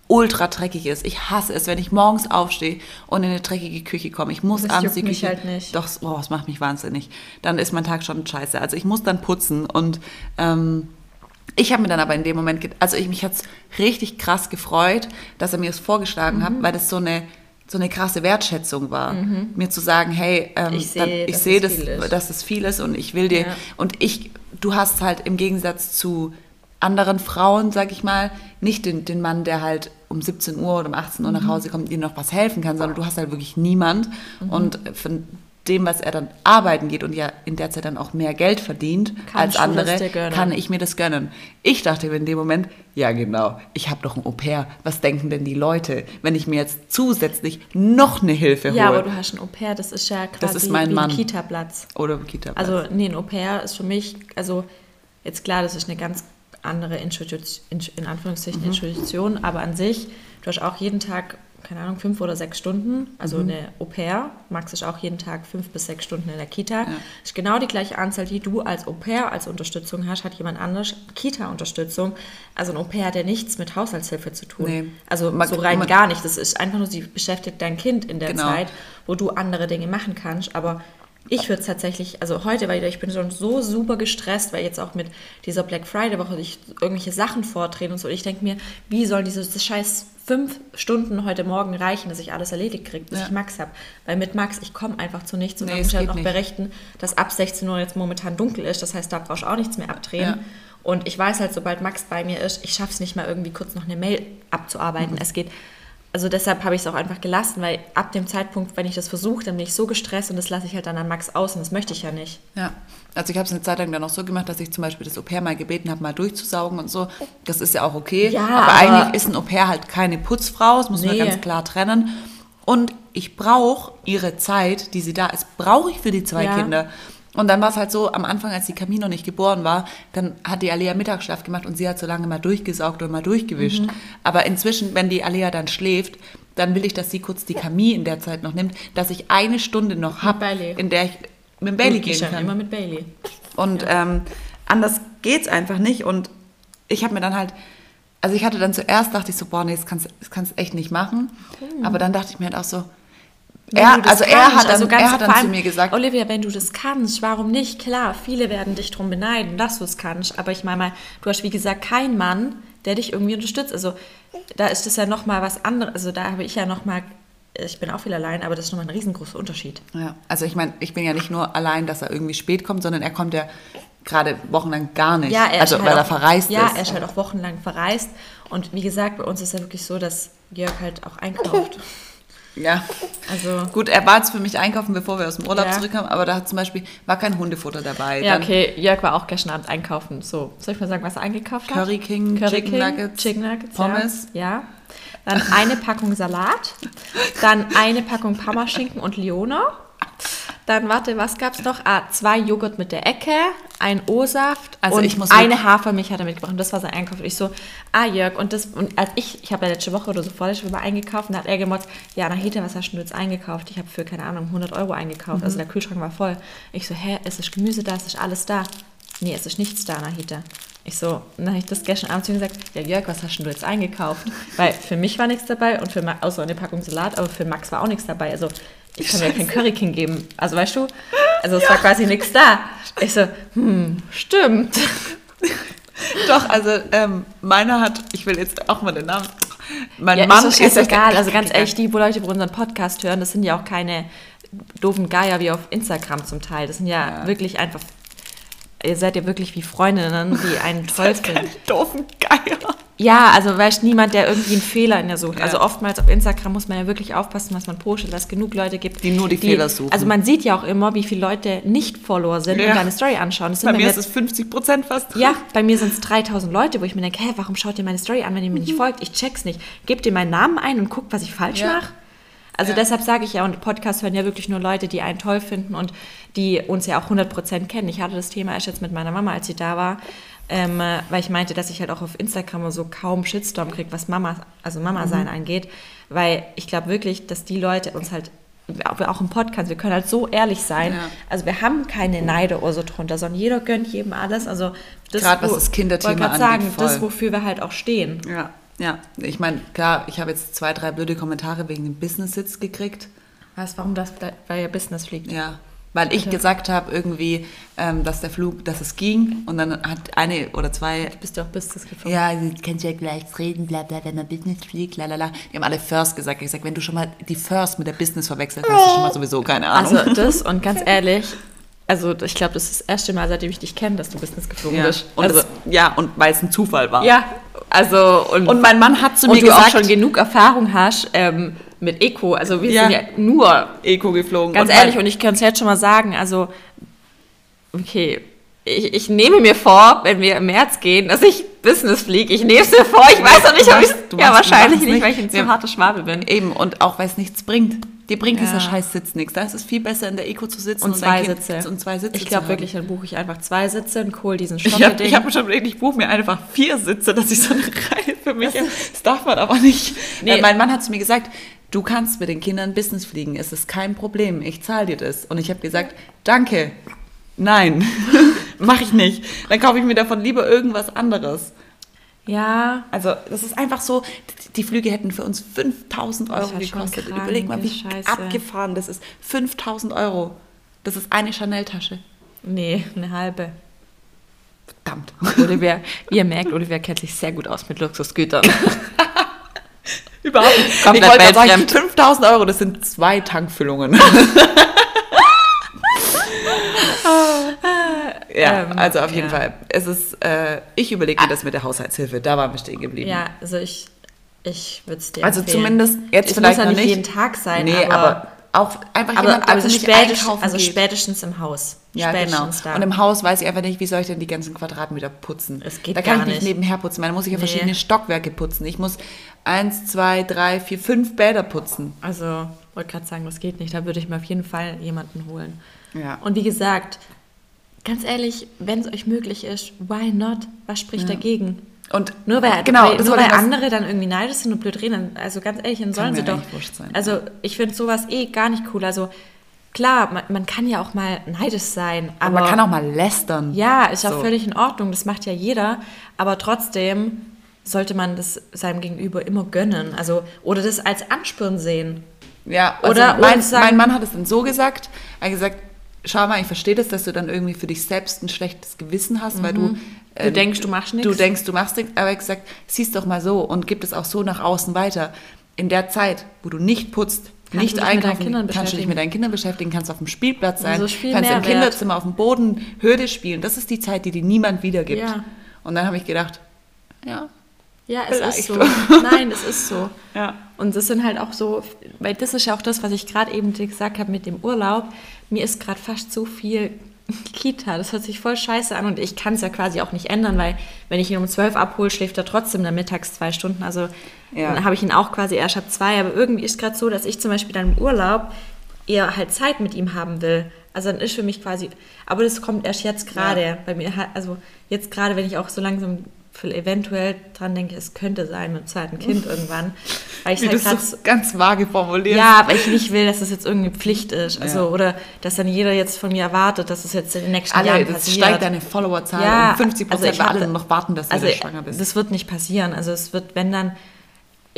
Speaker 1: ultra dreckig ist. Ich hasse es, wenn ich morgens aufstehe und in eine dreckige Küche komme. Ich muss
Speaker 2: Das
Speaker 1: abends die
Speaker 2: juckt mich
Speaker 1: Küche.
Speaker 2: halt nicht.
Speaker 1: Doch, oh, das macht mich wahnsinnig. Dann ist mein Tag schon scheiße. Also ich muss dann putzen und ähm, ich habe mir dann aber in dem Moment, also ich, mich hat's richtig krass gefreut, dass er mir das vorgeschlagen
Speaker 2: Mhm.
Speaker 1: hat, weil das so eine so eine krasse Wertschätzung war, mir zu sagen, hey, ähm,
Speaker 2: Mhm. Ich sehe,
Speaker 1: ich
Speaker 2: dass
Speaker 1: sehe,
Speaker 2: es
Speaker 1: das, dass es viel ist und ich will dir
Speaker 2: Ja.
Speaker 1: und ich, du hast halt im Gegensatz zu anderen Frauen, sag ich mal, nicht den, den Mann, der halt um 17 Uhr oder um 18 Uhr nach
Speaker 2: Mhm.
Speaker 1: Hause kommt und dir noch was helfen kann, sondern du hast halt wirklich niemand. Und von dem, was er dann arbeiten geht und ja in der Zeit dann auch mehr Geld verdient
Speaker 2: Kannst
Speaker 1: als andere, kann ich mir das gönnen. Ich dachte in dem Moment, ja genau, ich habe doch ein Au-pair. Was denken denn die Leute, wenn ich mir jetzt zusätzlich noch eine Hilfe hole?
Speaker 2: Ja, aber du hast ein Au-pair, das ist ja quasi
Speaker 1: Das ist mein
Speaker 2: wie
Speaker 1: Mann.
Speaker 2: ein Kita-Platz.
Speaker 1: oder Kita.
Speaker 2: Also, nee, ein Au-pair ist für mich, also jetzt klar, das ist eine ganz andere Institution, in Anführungszeichen
Speaker 1: Mhm.
Speaker 2: Institution, aber an sich, du hast auch jeden Tag, keine Ahnung, fünf oder sechs Stunden, also
Speaker 1: Mhm.
Speaker 2: eine Au-pair, Max ist auch jeden Tag fünf bis sechs Stunden in der Kita, ist genau die gleiche Anzahl, die du als Au-pair als Unterstützung hast, hat jemand anders Kita-Unterstützung, also ein Au-pair hat ja nichts mit Haushaltshilfe zu tun.
Speaker 1: Nee.
Speaker 2: Also
Speaker 1: Man-
Speaker 2: so rein
Speaker 1: man-
Speaker 2: gar nicht, das ist einfach nur, sie beschäftigt dein Kind in der
Speaker 1: Genau.
Speaker 2: Zeit, wo du andere Dinge machen kannst, aber ich würde es tatsächlich, also heute, weil ich bin schon so super gestresst, weil jetzt auch mit dieser Black Friday Woche ich irgendwelche Sachen vordrehen und so. Und ich denke mir, wie soll dieses das scheiß fünf Stunden heute Morgen reichen, dass ich alles erledigt kriege, bis
Speaker 1: Ja.
Speaker 2: ich Max habe. Weil mit Max, ich komme einfach zu nichts und
Speaker 1: Nee,
Speaker 2: dann muss ich halt noch
Speaker 1: nicht.
Speaker 2: berechnen, dass ab 16 Uhr jetzt momentan dunkel ist. Das heißt, da brauchst du auch nichts mehr abdrehen.
Speaker 1: Ja.
Speaker 2: Und ich weiß halt, sobald Max bei mir ist, ich schaffe es nicht mal irgendwie kurz noch eine Mail abzuarbeiten.
Speaker 1: Mhm.
Speaker 2: Es geht, also deshalb habe ich es auch einfach gelassen, weil ab dem Zeitpunkt, wenn ich das versuche, dann bin ich so gestresst und das lasse ich halt dann an Max aus und das möchte ich ja nicht.
Speaker 1: Ja, also ich habe es eine Zeit lang dann auch so gemacht, dass ich zum Beispiel das Au-pair mal gebeten habe, mal durchzusaugen und so. Das ist ja auch okay.
Speaker 2: Ja,
Speaker 1: aber,
Speaker 2: aber-
Speaker 1: eigentlich ist ein Au-pair halt keine Putzfrau, das muss man
Speaker 2: Nee.
Speaker 1: ganz klar trennen. Und ich brauche ihre Zeit, die sie da ist, brauche ich für die zwei
Speaker 2: Ja.
Speaker 1: Kinder. Und dann war es halt so, am Anfang, als die Camino nicht geboren war, dann hat die Alea Mittagsschlaf gemacht und sie hat so lange mal durchgesaugt und mal durchgewischt.
Speaker 2: Mhm.
Speaker 1: Aber inzwischen, wenn die Alea dann schläft, dann will ich, dass sie kurz die Camille in der Zeit noch nimmt, dass ich eine Stunde noch habe, in der ich mit Bailey gehen kann.
Speaker 2: immer mit Bailey.
Speaker 1: Und ähm, anders geht's einfach nicht. Und ich habe mir dann halt, also ich hatte dann zuerst dachte ich so, boah, nee, das kannst das kannst du echt nicht machen. Aber dann dachte ich mir halt auch so, Er,
Speaker 2: du das
Speaker 1: also er
Speaker 2: kannst,
Speaker 1: hat dann,
Speaker 2: also ganz
Speaker 1: er hat dann zu
Speaker 2: allem,
Speaker 1: mir gesagt,
Speaker 2: Olivia, wenn du das kannst, warum nicht? Klar, viele werden dich darum beneiden, dass du es kannst. Aber ich meine mal, du hast wie gesagt keinen Mann, der dich irgendwie unterstützt. Also da ist das ja nochmal was anderes. Also da habe ich ja nochmal, ich bin auch viel allein, aber das ist nochmal ein riesengroßer Unterschied.
Speaker 1: ja, also ich meine, ich bin ja nicht nur allein, dass er irgendwie spät kommt, sondern er kommt ja gerade wochenlang gar nicht.
Speaker 2: Ja, er
Speaker 1: also
Speaker 2: ist
Speaker 1: weil
Speaker 2: halt
Speaker 1: er
Speaker 2: auch,
Speaker 1: verreist
Speaker 2: ja,
Speaker 1: ist.
Speaker 2: er ist halt auch wochenlang verreist. Und wie gesagt, bei uns ist ja wirklich so, dass Jörg halt auch einkauft.
Speaker 1: Ja.
Speaker 2: Also
Speaker 1: Gut, er war jetzt für mich einkaufen, bevor wir aus dem Urlaub
Speaker 2: Ja.
Speaker 1: zurückkamen, aber da hat zum Beispiel war kein Hundefutter dabei.
Speaker 2: Ja,
Speaker 1: Dann
Speaker 2: okay, Jörg war auch gestern Abend einkaufen. So, soll ich mal sagen, was er eingekauft hat?
Speaker 1: Curry King,
Speaker 2: Curry
Speaker 1: Chicken
Speaker 2: King,
Speaker 1: Nuggets,
Speaker 2: Chicken Nuggets,
Speaker 1: Pommes.
Speaker 2: Ja. ja. Dann eine Packung Salat, dann eine Packung Parmaschinken und Liona. Dann, warte, was gab's noch? Ah, zwei Joghurt mit der Ecke, ein O-Saft
Speaker 1: Also
Speaker 2: und
Speaker 1: ich muss
Speaker 2: eine Hafermilch hat er mitgebracht. Und das war sein Einkauf. Und ich so, ah Jörg, und das, und als ich, ich habe ja letzte Woche oder so vorletzte Woche eingekauft, und da hat er gemotzt, ja, Nahita, was hast du jetzt eingekauft? Ich habe für, keine Ahnung, 100 Euro eingekauft.
Speaker 1: Mhm.
Speaker 2: Also der Kühlschrank war voll. Ich so, hä, es ist Gemüse da, es ist alles da. Nee, es ist nichts da, Nahita. Ich so, dann habe ich das gestern Abend zu ihm gesagt, ja Jörg, was hast denn du jetzt eingekauft? Weil für mich war nichts dabei und für Ma außer eine Packung Salat, aber für Max war auch nichts dabei. Also ich kann mir kein Curry King geben. Also weißt du, also es war quasi nichts da. Ich so, hm, stimmt.
Speaker 1: Doch, also ähm, meiner hat, ich will jetzt auch mal den Namen. Mein
Speaker 2: Ja,
Speaker 1: Mann
Speaker 2: ist
Speaker 1: ist
Speaker 2: Also ganz ehrlich, die wo Leute, die unseren Podcast hören, das sind ja auch keine doofen Geier wie auf Instagram zum Teil. Das sind ja, ja. wirklich einfach, ihr seid ja wirklich wie Freundinnen, die einen toll finden.
Speaker 1: doofen Geier.
Speaker 2: Ja, also weißt niemand, der irgendwie einen Fehler in der sucht. Ja. Also oftmals auf Instagram muss man ja wirklich aufpassen, was man postet, dass es genug Leute gibt,
Speaker 1: die nur die, die, Fehler suchen.
Speaker 2: Also man sieht ja auch immer, wie viele Leute nicht Follower sind ja. und deine Story anschauen.
Speaker 1: bei mir ist es 50 Prozent fast.
Speaker 2: Ja, bei mir sind es 3000 Leute, wo ich mir denke, hä, warum schaut ihr meine Story an, wenn ihr mir nicht mhm. folgt? Ich check's nicht. Gebt ihr meinen Namen ein und guckt, was ich falsch ja. mache. Also ja. deshalb sage ich ja, und Podcast hören ja wirklich nur Leute, die einen toll finden und die uns ja auch 100% kennen. Ich hatte das Thema erst jetzt mit meiner Mama, als sie da war, ähm, weil ich meinte, dass ich halt auch auf Instagram so kaum Shitstorm kriege, was Mama, also Mama mhm. sein mhm. angeht, weil ich glaube wirklich, dass die Leute uns halt auch im Podcast, wir können halt so ehrlich sein. Ja. Also wir haben keine Neide oder so drunter, sondern jeder gönnt jedem alles. Also
Speaker 1: das, Gerade was das Kinderthema angeht, sagen,
Speaker 2: voll. das, wofür wir halt auch stehen.
Speaker 1: Ja. Ja, ich meine, klar, ich habe jetzt zwei, drei blöde Kommentare wegen dem Business-Sitz gekriegt.
Speaker 2: Was, warum das, weil ihr Business fliegt?
Speaker 1: Ja, weil ich Bitte. gesagt habe irgendwie, ähm, dass der Flug, dass es ging und dann hat eine oder zwei...
Speaker 2: Du bist ja auch Business geflogen.
Speaker 1: Ja, du kannst ja gleich reden, bla bla, wenn man Business fliegt, lalala. Die haben alle First gesagt. Ich gesagt, wenn du schon mal die First mit der Business verwechselt hast, hast du schon mal sowieso keine Ahnung.
Speaker 2: Also das und ganz ehrlich, also ich glaube, das ist das erste Mal, seitdem ich dich kenne, dass du Business geflogen
Speaker 1: ja.
Speaker 2: bist.
Speaker 1: Und
Speaker 2: also,
Speaker 1: das, ja, und weil es ein Zufall war.
Speaker 2: Ja, also und,
Speaker 1: und mein Mann hat zu mir
Speaker 2: gesagt, du auch schon genug Erfahrung hast ähm, mit Eco. Also wir ja. sind ja nur
Speaker 1: Eco geflogen.
Speaker 2: Ganz und ehrlich, und ich kann es jetzt schon mal sagen, also okay, ich, ich, nehme mir vor, wenn wir im März gehen, dass ich Business fliege. Ich nehme es mir vor. Ich weiß noch nicht, ob ich Ja, wahrscheinlich nicht, weil ich ein zu harter Schwabel bin.
Speaker 1: Eben, und auch weil es nichts bringt. Dir bringt ja. dieser scheiß Sitz nichts. Da ist es viel besser, in der Eco zu sitzen
Speaker 2: und, und zwei Sitze.
Speaker 1: Und zwei Sitze
Speaker 2: ich glaube wirklich, dann buche ich einfach zwei Sitze und hol diesen Stopp.
Speaker 1: Ich habe hab schon überlegt, ich buche mir einfach vier Sitze, dass ich so eine Reihe für mich habe. Das darf man aber nicht. Nee. mein Mann hat zu mir gesagt, du kannst mit den Kindern Business fliegen, es ist kein Problem, ich zahle dir das. Und ich habe gesagt, danke, nein, mache ich nicht. Dann kaufe ich mir davon lieber irgendwas anderes.
Speaker 2: Ja.
Speaker 1: Also das ist einfach so, die Flüge hätten für uns 5000 Euro gekostet. Krank, Überleg mal, wie Scheiße. abgefahren das ist. 5000 Euro. Das ist eine Chanel-Tasche.
Speaker 2: Nee, eine halbe.
Speaker 1: Verdammt.
Speaker 2: Olivia, ihr merkt, Olivia kennt sich sehr gut aus mit Luxusgütern.
Speaker 1: Überhaupt nicht.
Speaker 2: Komplett ich wollte
Speaker 1: sagen, 5000 Euro, das sind zwei Tankfüllungen. ja, ähm, also auf jeden ja. Fall. Es ist, äh, ich überlege mir das mit der Haushaltshilfe. Da waren wir stehen geblieben.
Speaker 2: Ja, also ich, ich würde es dir
Speaker 1: Also
Speaker 2: empfehlen.
Speaker 1: zumindest jetzt
Speaker 2: es
Speaker 1: vielleicht
Speaker 2: muss ja
Speaker 1: nicht
Speaker 2: jeden Tag sein.
Speaker 1: Nee, aber, aber auch einfach
Speaker 2: aber,
Speaker 1: jemand,
Speaker 2: also, spätestens, also spätestens im Haus.
Speaker 1: Ja, genau. Da. Und im Haus weiß ich einfach nicht, wie soll ich denn die ganzen Quadratmeter putzen.
Speaker 2: Es geht
Speaker 1: Da kann
Speaker 2: ich
Speaker 1: nicht,
Speaker 2: nicht
Speaker 1: nebenher putzen. Da muss ich ja nee. verschiedene Stockwerke putzen. Ich muss eins, zwei, drei, vier, fünf Bäder putzen.
Speaker 2: Also, wollte gerade sagen, das geht nicht. Da würde ich mir auf jeden Fall jemanden holen.
Speaker 1: Ja.
Speaker 2: Und wie gesagt, ganz ehrlich, wenn es euch möglich ist, why not? Was spricht ja. dagegen?
Speaker 1: Und
Speaker 2: nur weil,
Speaker 1: genau,
Speaker 2: weil, nur weil andere dann irgendwie neidisch sind und blöd reden, also ganz ehrlich, dann sollen sie doch.
Speaker 1: Sein,
Speaker 2: also ich finde sowas eh gar nicht cool. Also klar, man, man, kann ja auch mal neidisch sein, aber
Speaker 1: und man kann auch mal lästern.
Speaker 2: Ja, ist so. auch völlig in Ordnung. Das macht ja jeder, aber trotzdem sollte man das seinem Gegenüber immer gönnen, also oder das als Anspüren sehen.
Speaker 1: Ja, also oder mein, sagen, mein Mann hat es dann so gesagt, er hat gesagt, schau mal, ich verstehe das, dass du dann irgendwie für dich selbst ein schlechtes Gewissen hast, mhm. weil du.
Speaker 2: Ähm, du denkst, du machst nichts.
Speaker 1: Du denkst, du machst nichts, aber ich gesagt, siehst doch mal so und gib es auch so nach außen weiter. In der Zeit, wo du nicht putzt, kannst nicht einkaufen, kannst du dich mit deinen Kindern beschäftigen, kannst auf dem Spielplatz sein,
Speaker 2: also
Speaker 1: kannst im Kinderzimmer auf dem Boden Hürde spielen. Das ist die Zeit, die dir niemand wiedergibt. Ja. Und dann habe ich gedacht, ja.
Speaker 2: Ja, es vielleicht. ist so. Nein, es ist so.
Speaker 1: Ja.
Speaker 2: Und das sind halt auch so, weil das ist ja auch das, was ich gerade eben gesagt habe mit dem Urlaub mir ist gerade fast zu viel Kita. Das hört sich voll scheiße an und ich kann es ja quasi auch nicht ändern, weil wenn ich ihn um zwölf abhole, schläft er trotzdem dann mittags zwei Stunden. Also ja. dann habe ich ihn auch quasi erst ab zwei. Aber irgendwie ist gerade so, dass ich zum Beispiel dann im Urlaub eher halt Zeit mit ihm haben will. Also dann ist für mich quasi, aber das kommt erst jetzt gerade ja. bei mir. Also jetzt gerade, wenn ich auch so langsam eventuell dran denke, es könnte sein mit dem zweiten Kind irgendwann.
Speaker 1: Weil ich Wie halt das so ganz vage formuliert.
Speaker 2: Ja, weil ich nicht will, dass das jetzt irgendwie Pflicht ist. Also, ja. oder dass dann jeder jetzt von mir erwartet, dass es jetzt in den nächsten alle, Jahren passiert. Das
Speaker 1: steigt deine Followerzahl ja, um 50 Prozent, also weil alle noch warten, dass
Speaker 2: also
Speaker 1: du schwanger bist.
Speaker 2: Das wird nicht passieren. Also es wird, wenn dann,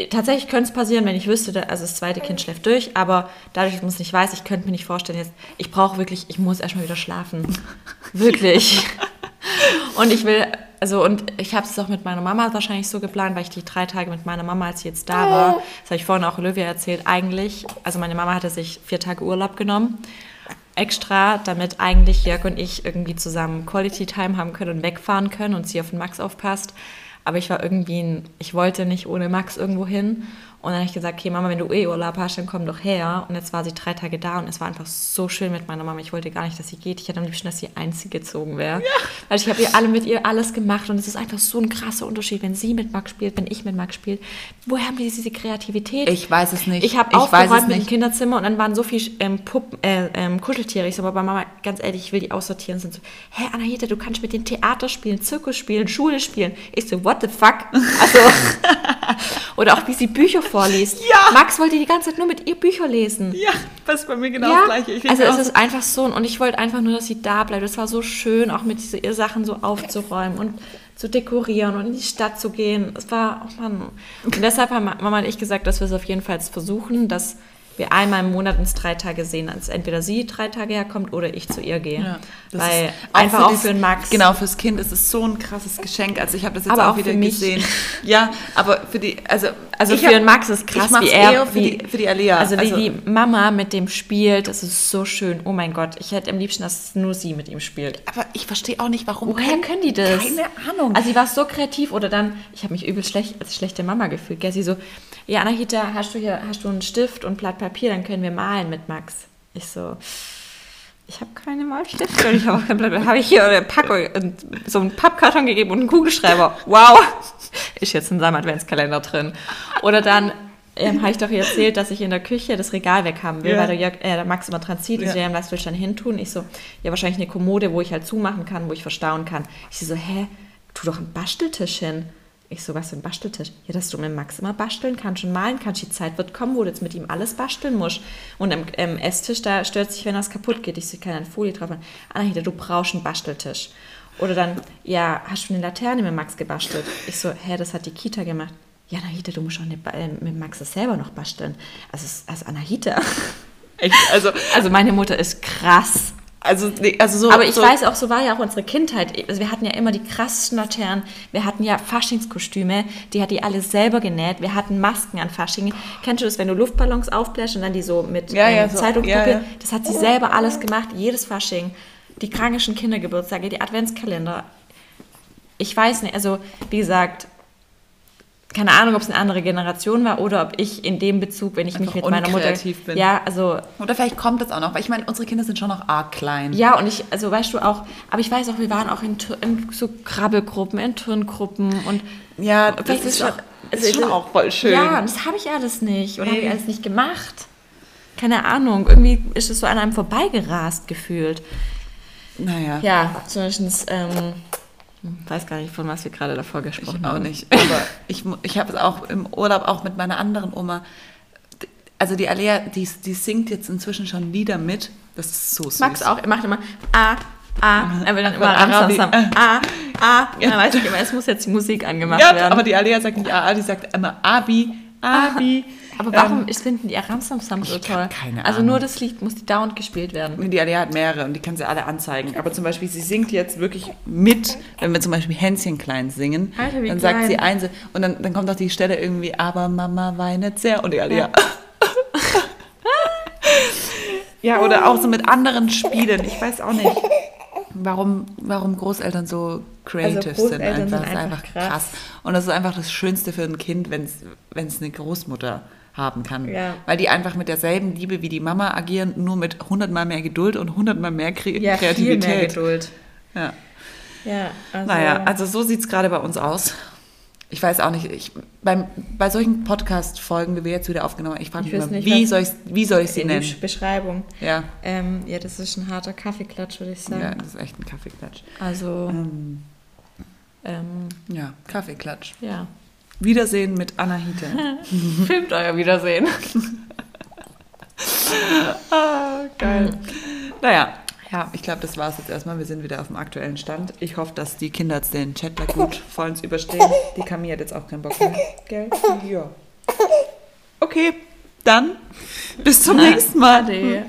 Speaker 2: tatsächlich könnte es passieren, wenn ich wüsste, also das zweite Kind schläft durch, aber dadurch, dass man es nicht weiß, ich könnte mir nicht vorstellen, jetzt, ich brauche wirklich, ich muss erstmal wieder schlafen. wirklich. Und ich will also und ich habe es auch mit meiner Mama wahrscheinlich so geplant, weil ich die drei Tage mit meiner Mama, als sie jetzt da war, das habe ich vorhin auch Olivia erzählt, eigentlich, also meine Mama hatte sich vier Tage Urlaub genommen, extra, damit eigentlich Jörg und ich irgendwie zusammen Quality Time haben können und wegfahren können und sie auf den Max aufpasst. Aber ich war irgendwie, ein, ich wollte nicht ohne Max irgendwo hin. Und dann habe ich gesagt, okay, Mama, wenn du eh Urlaub hast, dann komm doch her. Und jetzt war sie drei Tage da und es war einfach so schön mit meiner Mama. Ich wollte gar nicht, dass sie geht. Ich hätte am liebsten, dass sie einzige gezogen wäre. Ja. Weil ich habe ihr alle mit ihr alles gemacht und es ist einfach so ein krasser Unterschied, wenn sie mit Max spielt, wenn ich mit Max spiele. Woher haben die diese Kreativität?
Speaker 1: Ich weiß es nicht.
Speaker 2: Ich habe aufgeräumt im Kinderzimmer und dann waren so viele ähm, Puppen, äh, ähm, Kuscheltiere. Ich so, aber Mama, ganz ehrlich, ich will die aussortieren. Sind so, hä, Anahita, du kannst mit den Theater spielen, Zirkus spielen, Schule spielen. Ich so, what the fuck? Also, oder auch wie sie Bücher vorliest. Ja. Max wollte die ganze Zeit nur mit ihr Bücher lesen.
Speaker 1: Ja, das ist bei mir genau ja, das Gleiche.
Speaker 2: also es ist einfach so, und ich wollte einfach nur, dass sie da bleibt. Es war so schön, auch mit ihr Sachen so aufzuräumen und zu dekorieren und in die Stadt zu gehen. Es war, oh Mann. Und deshalb haben Mama und ich gesagt, dass wir es auf jeden Fall versuchen, dass wir einmal im Monat uns drei Tage sehen, als entweder sie drei Tage herkommt oder ich zu ihr gehe. Ja, Weil einfach auch für, auch für den Max.
Speaker 1: Genau, fürs Kind ist es so ein krasses Geschenk. Also ich habe das jetzt aber auch, wieder gesehen. Ja, aber für die, also
Speaker 2: also für den Max ist krass, wie er
Speaker 1: für, wie, die, für die Alia.
Speaker 2: Also wie also, die Mama mit dem spielt, das ist so schön. Oh mein Gott, ich hätte am liebsten, dass nur sie mit ihm spielt.
Speaker 1: Aber ich verstehe auch nicht, warum.
Speaker 2: Woher können, können die das?
Speaker 1: Keine Ahnung.
Speaker 2: Also sie war so kreativ oder dann, ich habe mich übel schlecht als schlechte Mama gefühlt. Gell? Sie so, ja Anahita, hast du hier, hast du einen Stift und Blatt Papier, dann können wir malen mit Max. Ich so, ich habe keine Malstifte und ich habe auch kein Blatt. Habe ich hier eine Packung, so einen Pappkarton gegeben und einen Kugelschreiber. Wow, ist jetzt in seinem Adventskalender drin. Oder dann ähm, habe ich doch erzählt, dass ich in der Küche das Regal weg haben will, ja. weil der, Jörg, äh, der Max immer dran zieht. Ja. Ich so, ja, was will ich dann hin tun? Ich so, ja, wahrscheinlich eine Kommode, wo ich halt zumachen kann, wo ich verstauen kann. Ich so, hä, tu doch einen Basteltisch hin. Ich so, was für ein Basteltisch? Ja, dass du mit Max immer basteln kannst und malen kannst. Die Zeit wird kommen, wo du jetzt mit ihm alles basteln musst. Und am, am Esstisch, da stört sich, wenn das kaputt geht. Ich so, kann eine Folie drauf machen. Anahita, du brauchst einen Basteltisch. Oder dann, ja, hast du eine Laterne mit Max gebastelt? Ich so, hä, das hat die Kita gemacht. Ja, Anahita, du musst auch eine, äh, mit Max das selber noch basteln. Also, also Anahita. Echt? Also, also meine Mutter ist krass.
Speaker 1: Also, also so,
Speaker 2: Aber ich
Speaker 1: so
Speaker 2: weiß auch, so war ja auch unsere Kindheit. Also wir hatten ja immer die krassesten Laternen. Wir hatten ja Faschingskostüme, die hat die alle selber genäht. Wir hatten Masken an Fasching. Kennst du das, wenn du Luftballons aufbläst und dann die so mit
Speaker 1: ja, ja, ähm,
Speaker 2: so, ja, ja. Das hat sie selber alles gemacht, jedes Fasching. Die krangischen Kindergeburtstage, die Adventskalender. Ich weiß nicht, also wie gesagt, keine Ahnung, ob es eine andere Generation war oder ob ich in dem Bezug, wenn ich Einfach mich mit meiner Mutter
Speaker 1: bin.
Speaker 2: Ja, also
Speaker 1: oder vielleicht kommt das auch noch, weil ich meine, unsere Kinder sind schon noch arg klein.
Speaker 2: Ja, und ich also weißt du auch, aber ich weiß auch, wir waren auch in, in so Krabbelgruppen, in Turngruppen und
Speaker 1: ja, das ist, ist, schon, also, ist schon auch voll schön.
Speaker 2: Ja, und das habe ich alles nicht oder nee. habe ich alles nicht gemacht. Keine Ahnung, irgendwie ist es so an einem vorbeigerast gefühlt.
Speaker 1: Naja.
Speaker 2: Ja, zumindest ähm, ich weiß gar nicht, von was wir gerade davor gesprochen
Speaker 1: ich
Speaker 2: haben.
Speaker 1: auch nicht. Aber ich, ich habe es auch im Urlaub auch mit meiner anderen Oma. Also die Alea, die, die singt jetzt inzwischen schon Lieder mit. Das ist so süß.
Speaker 2: Max auch, er macht immer A, A, er will dann immer Ramsam, A, A. Ja. Dann weiß ich immer, es muss jetzt die Musik angemacht ja, werden.
Speaker 1: aber die Alea sagt nicht A, die sagt immer Abi, Abi.
Speaker 2: Aber warum ähm, finden die Aramsamsam so toll? Keine Ahnung. Also nur das Lied muss die dauernd gespielt werden.
Speaker 1: Die Alia hat mehrere und die kann sie alle anzeigen. Aber zum Beispiel, sie singt jetzt wirklich mit, wenn wir zum Beispiel Hänschen klein singen. Alter, dann klein. sagt sie eins und dann, dann kommt auch die Stelle irgendwie, aber Mama weinet sehr und die Alia. Ja. ja, oder auch so mit anderen Spielen. Ich weiß auch nicht warum, warum Großeltern so creative also Großeltern sind. Einfach, sind einfach, krass. krass. Und das ist einfach das Schönste für ein Kind, wenn es eine Großmutter haben kann. Ja. Weil die einfach mit derselben Liebe wie die Mama agieren, nur mit hundertmal mehr Geduld und hundertmal mehr Kre ja, Kreativität. Viel mehr
Speaker 2: Geduld.
Speaker 1: Ja.
Speaker 2: Ja,
Speaker 1: also naja, also so sieht es gerade bei uns aus. Ich weiß auch nicht, ich, beim, bei solchen Podcast-Folgen, wie wir jetzt wieder aufgenommen haben, ich frage mich immer, nicht, wie, soll wie soll ich sie nennen?
Speaker 2: Beschreibung.
Speaker 1: Ja.
Speaker 2: Ähm, ja, das ist ein harter Kaffeeklatsch, würde ich sagen. Ja,
Speaker 1: das ist echt ein Kaffeeklatsch.
Speaker 2: Also. Ähm,
Speaker 1: ähm, ja, Kaffeeklatsch.
Speaker 2: Ja.
Speaker 1: Wiedersehen mit Anahita.
Speaker 2: Filmt euer Wiedersehen.
Speaker 1: ah, geil. Naja, ja, ich glaube, das war es jetzt erstmal. Wir sind wieder auf dem aktuellen Stand. Ich hoffe, dass die Kinder jetzt den Chatler gut vollends überstehen. Die Camille hat jetzt auch keinen Bock mehr. Gell? Ja. Okay, dann bis zum nächsten Mal.
Speaker 2: Ade.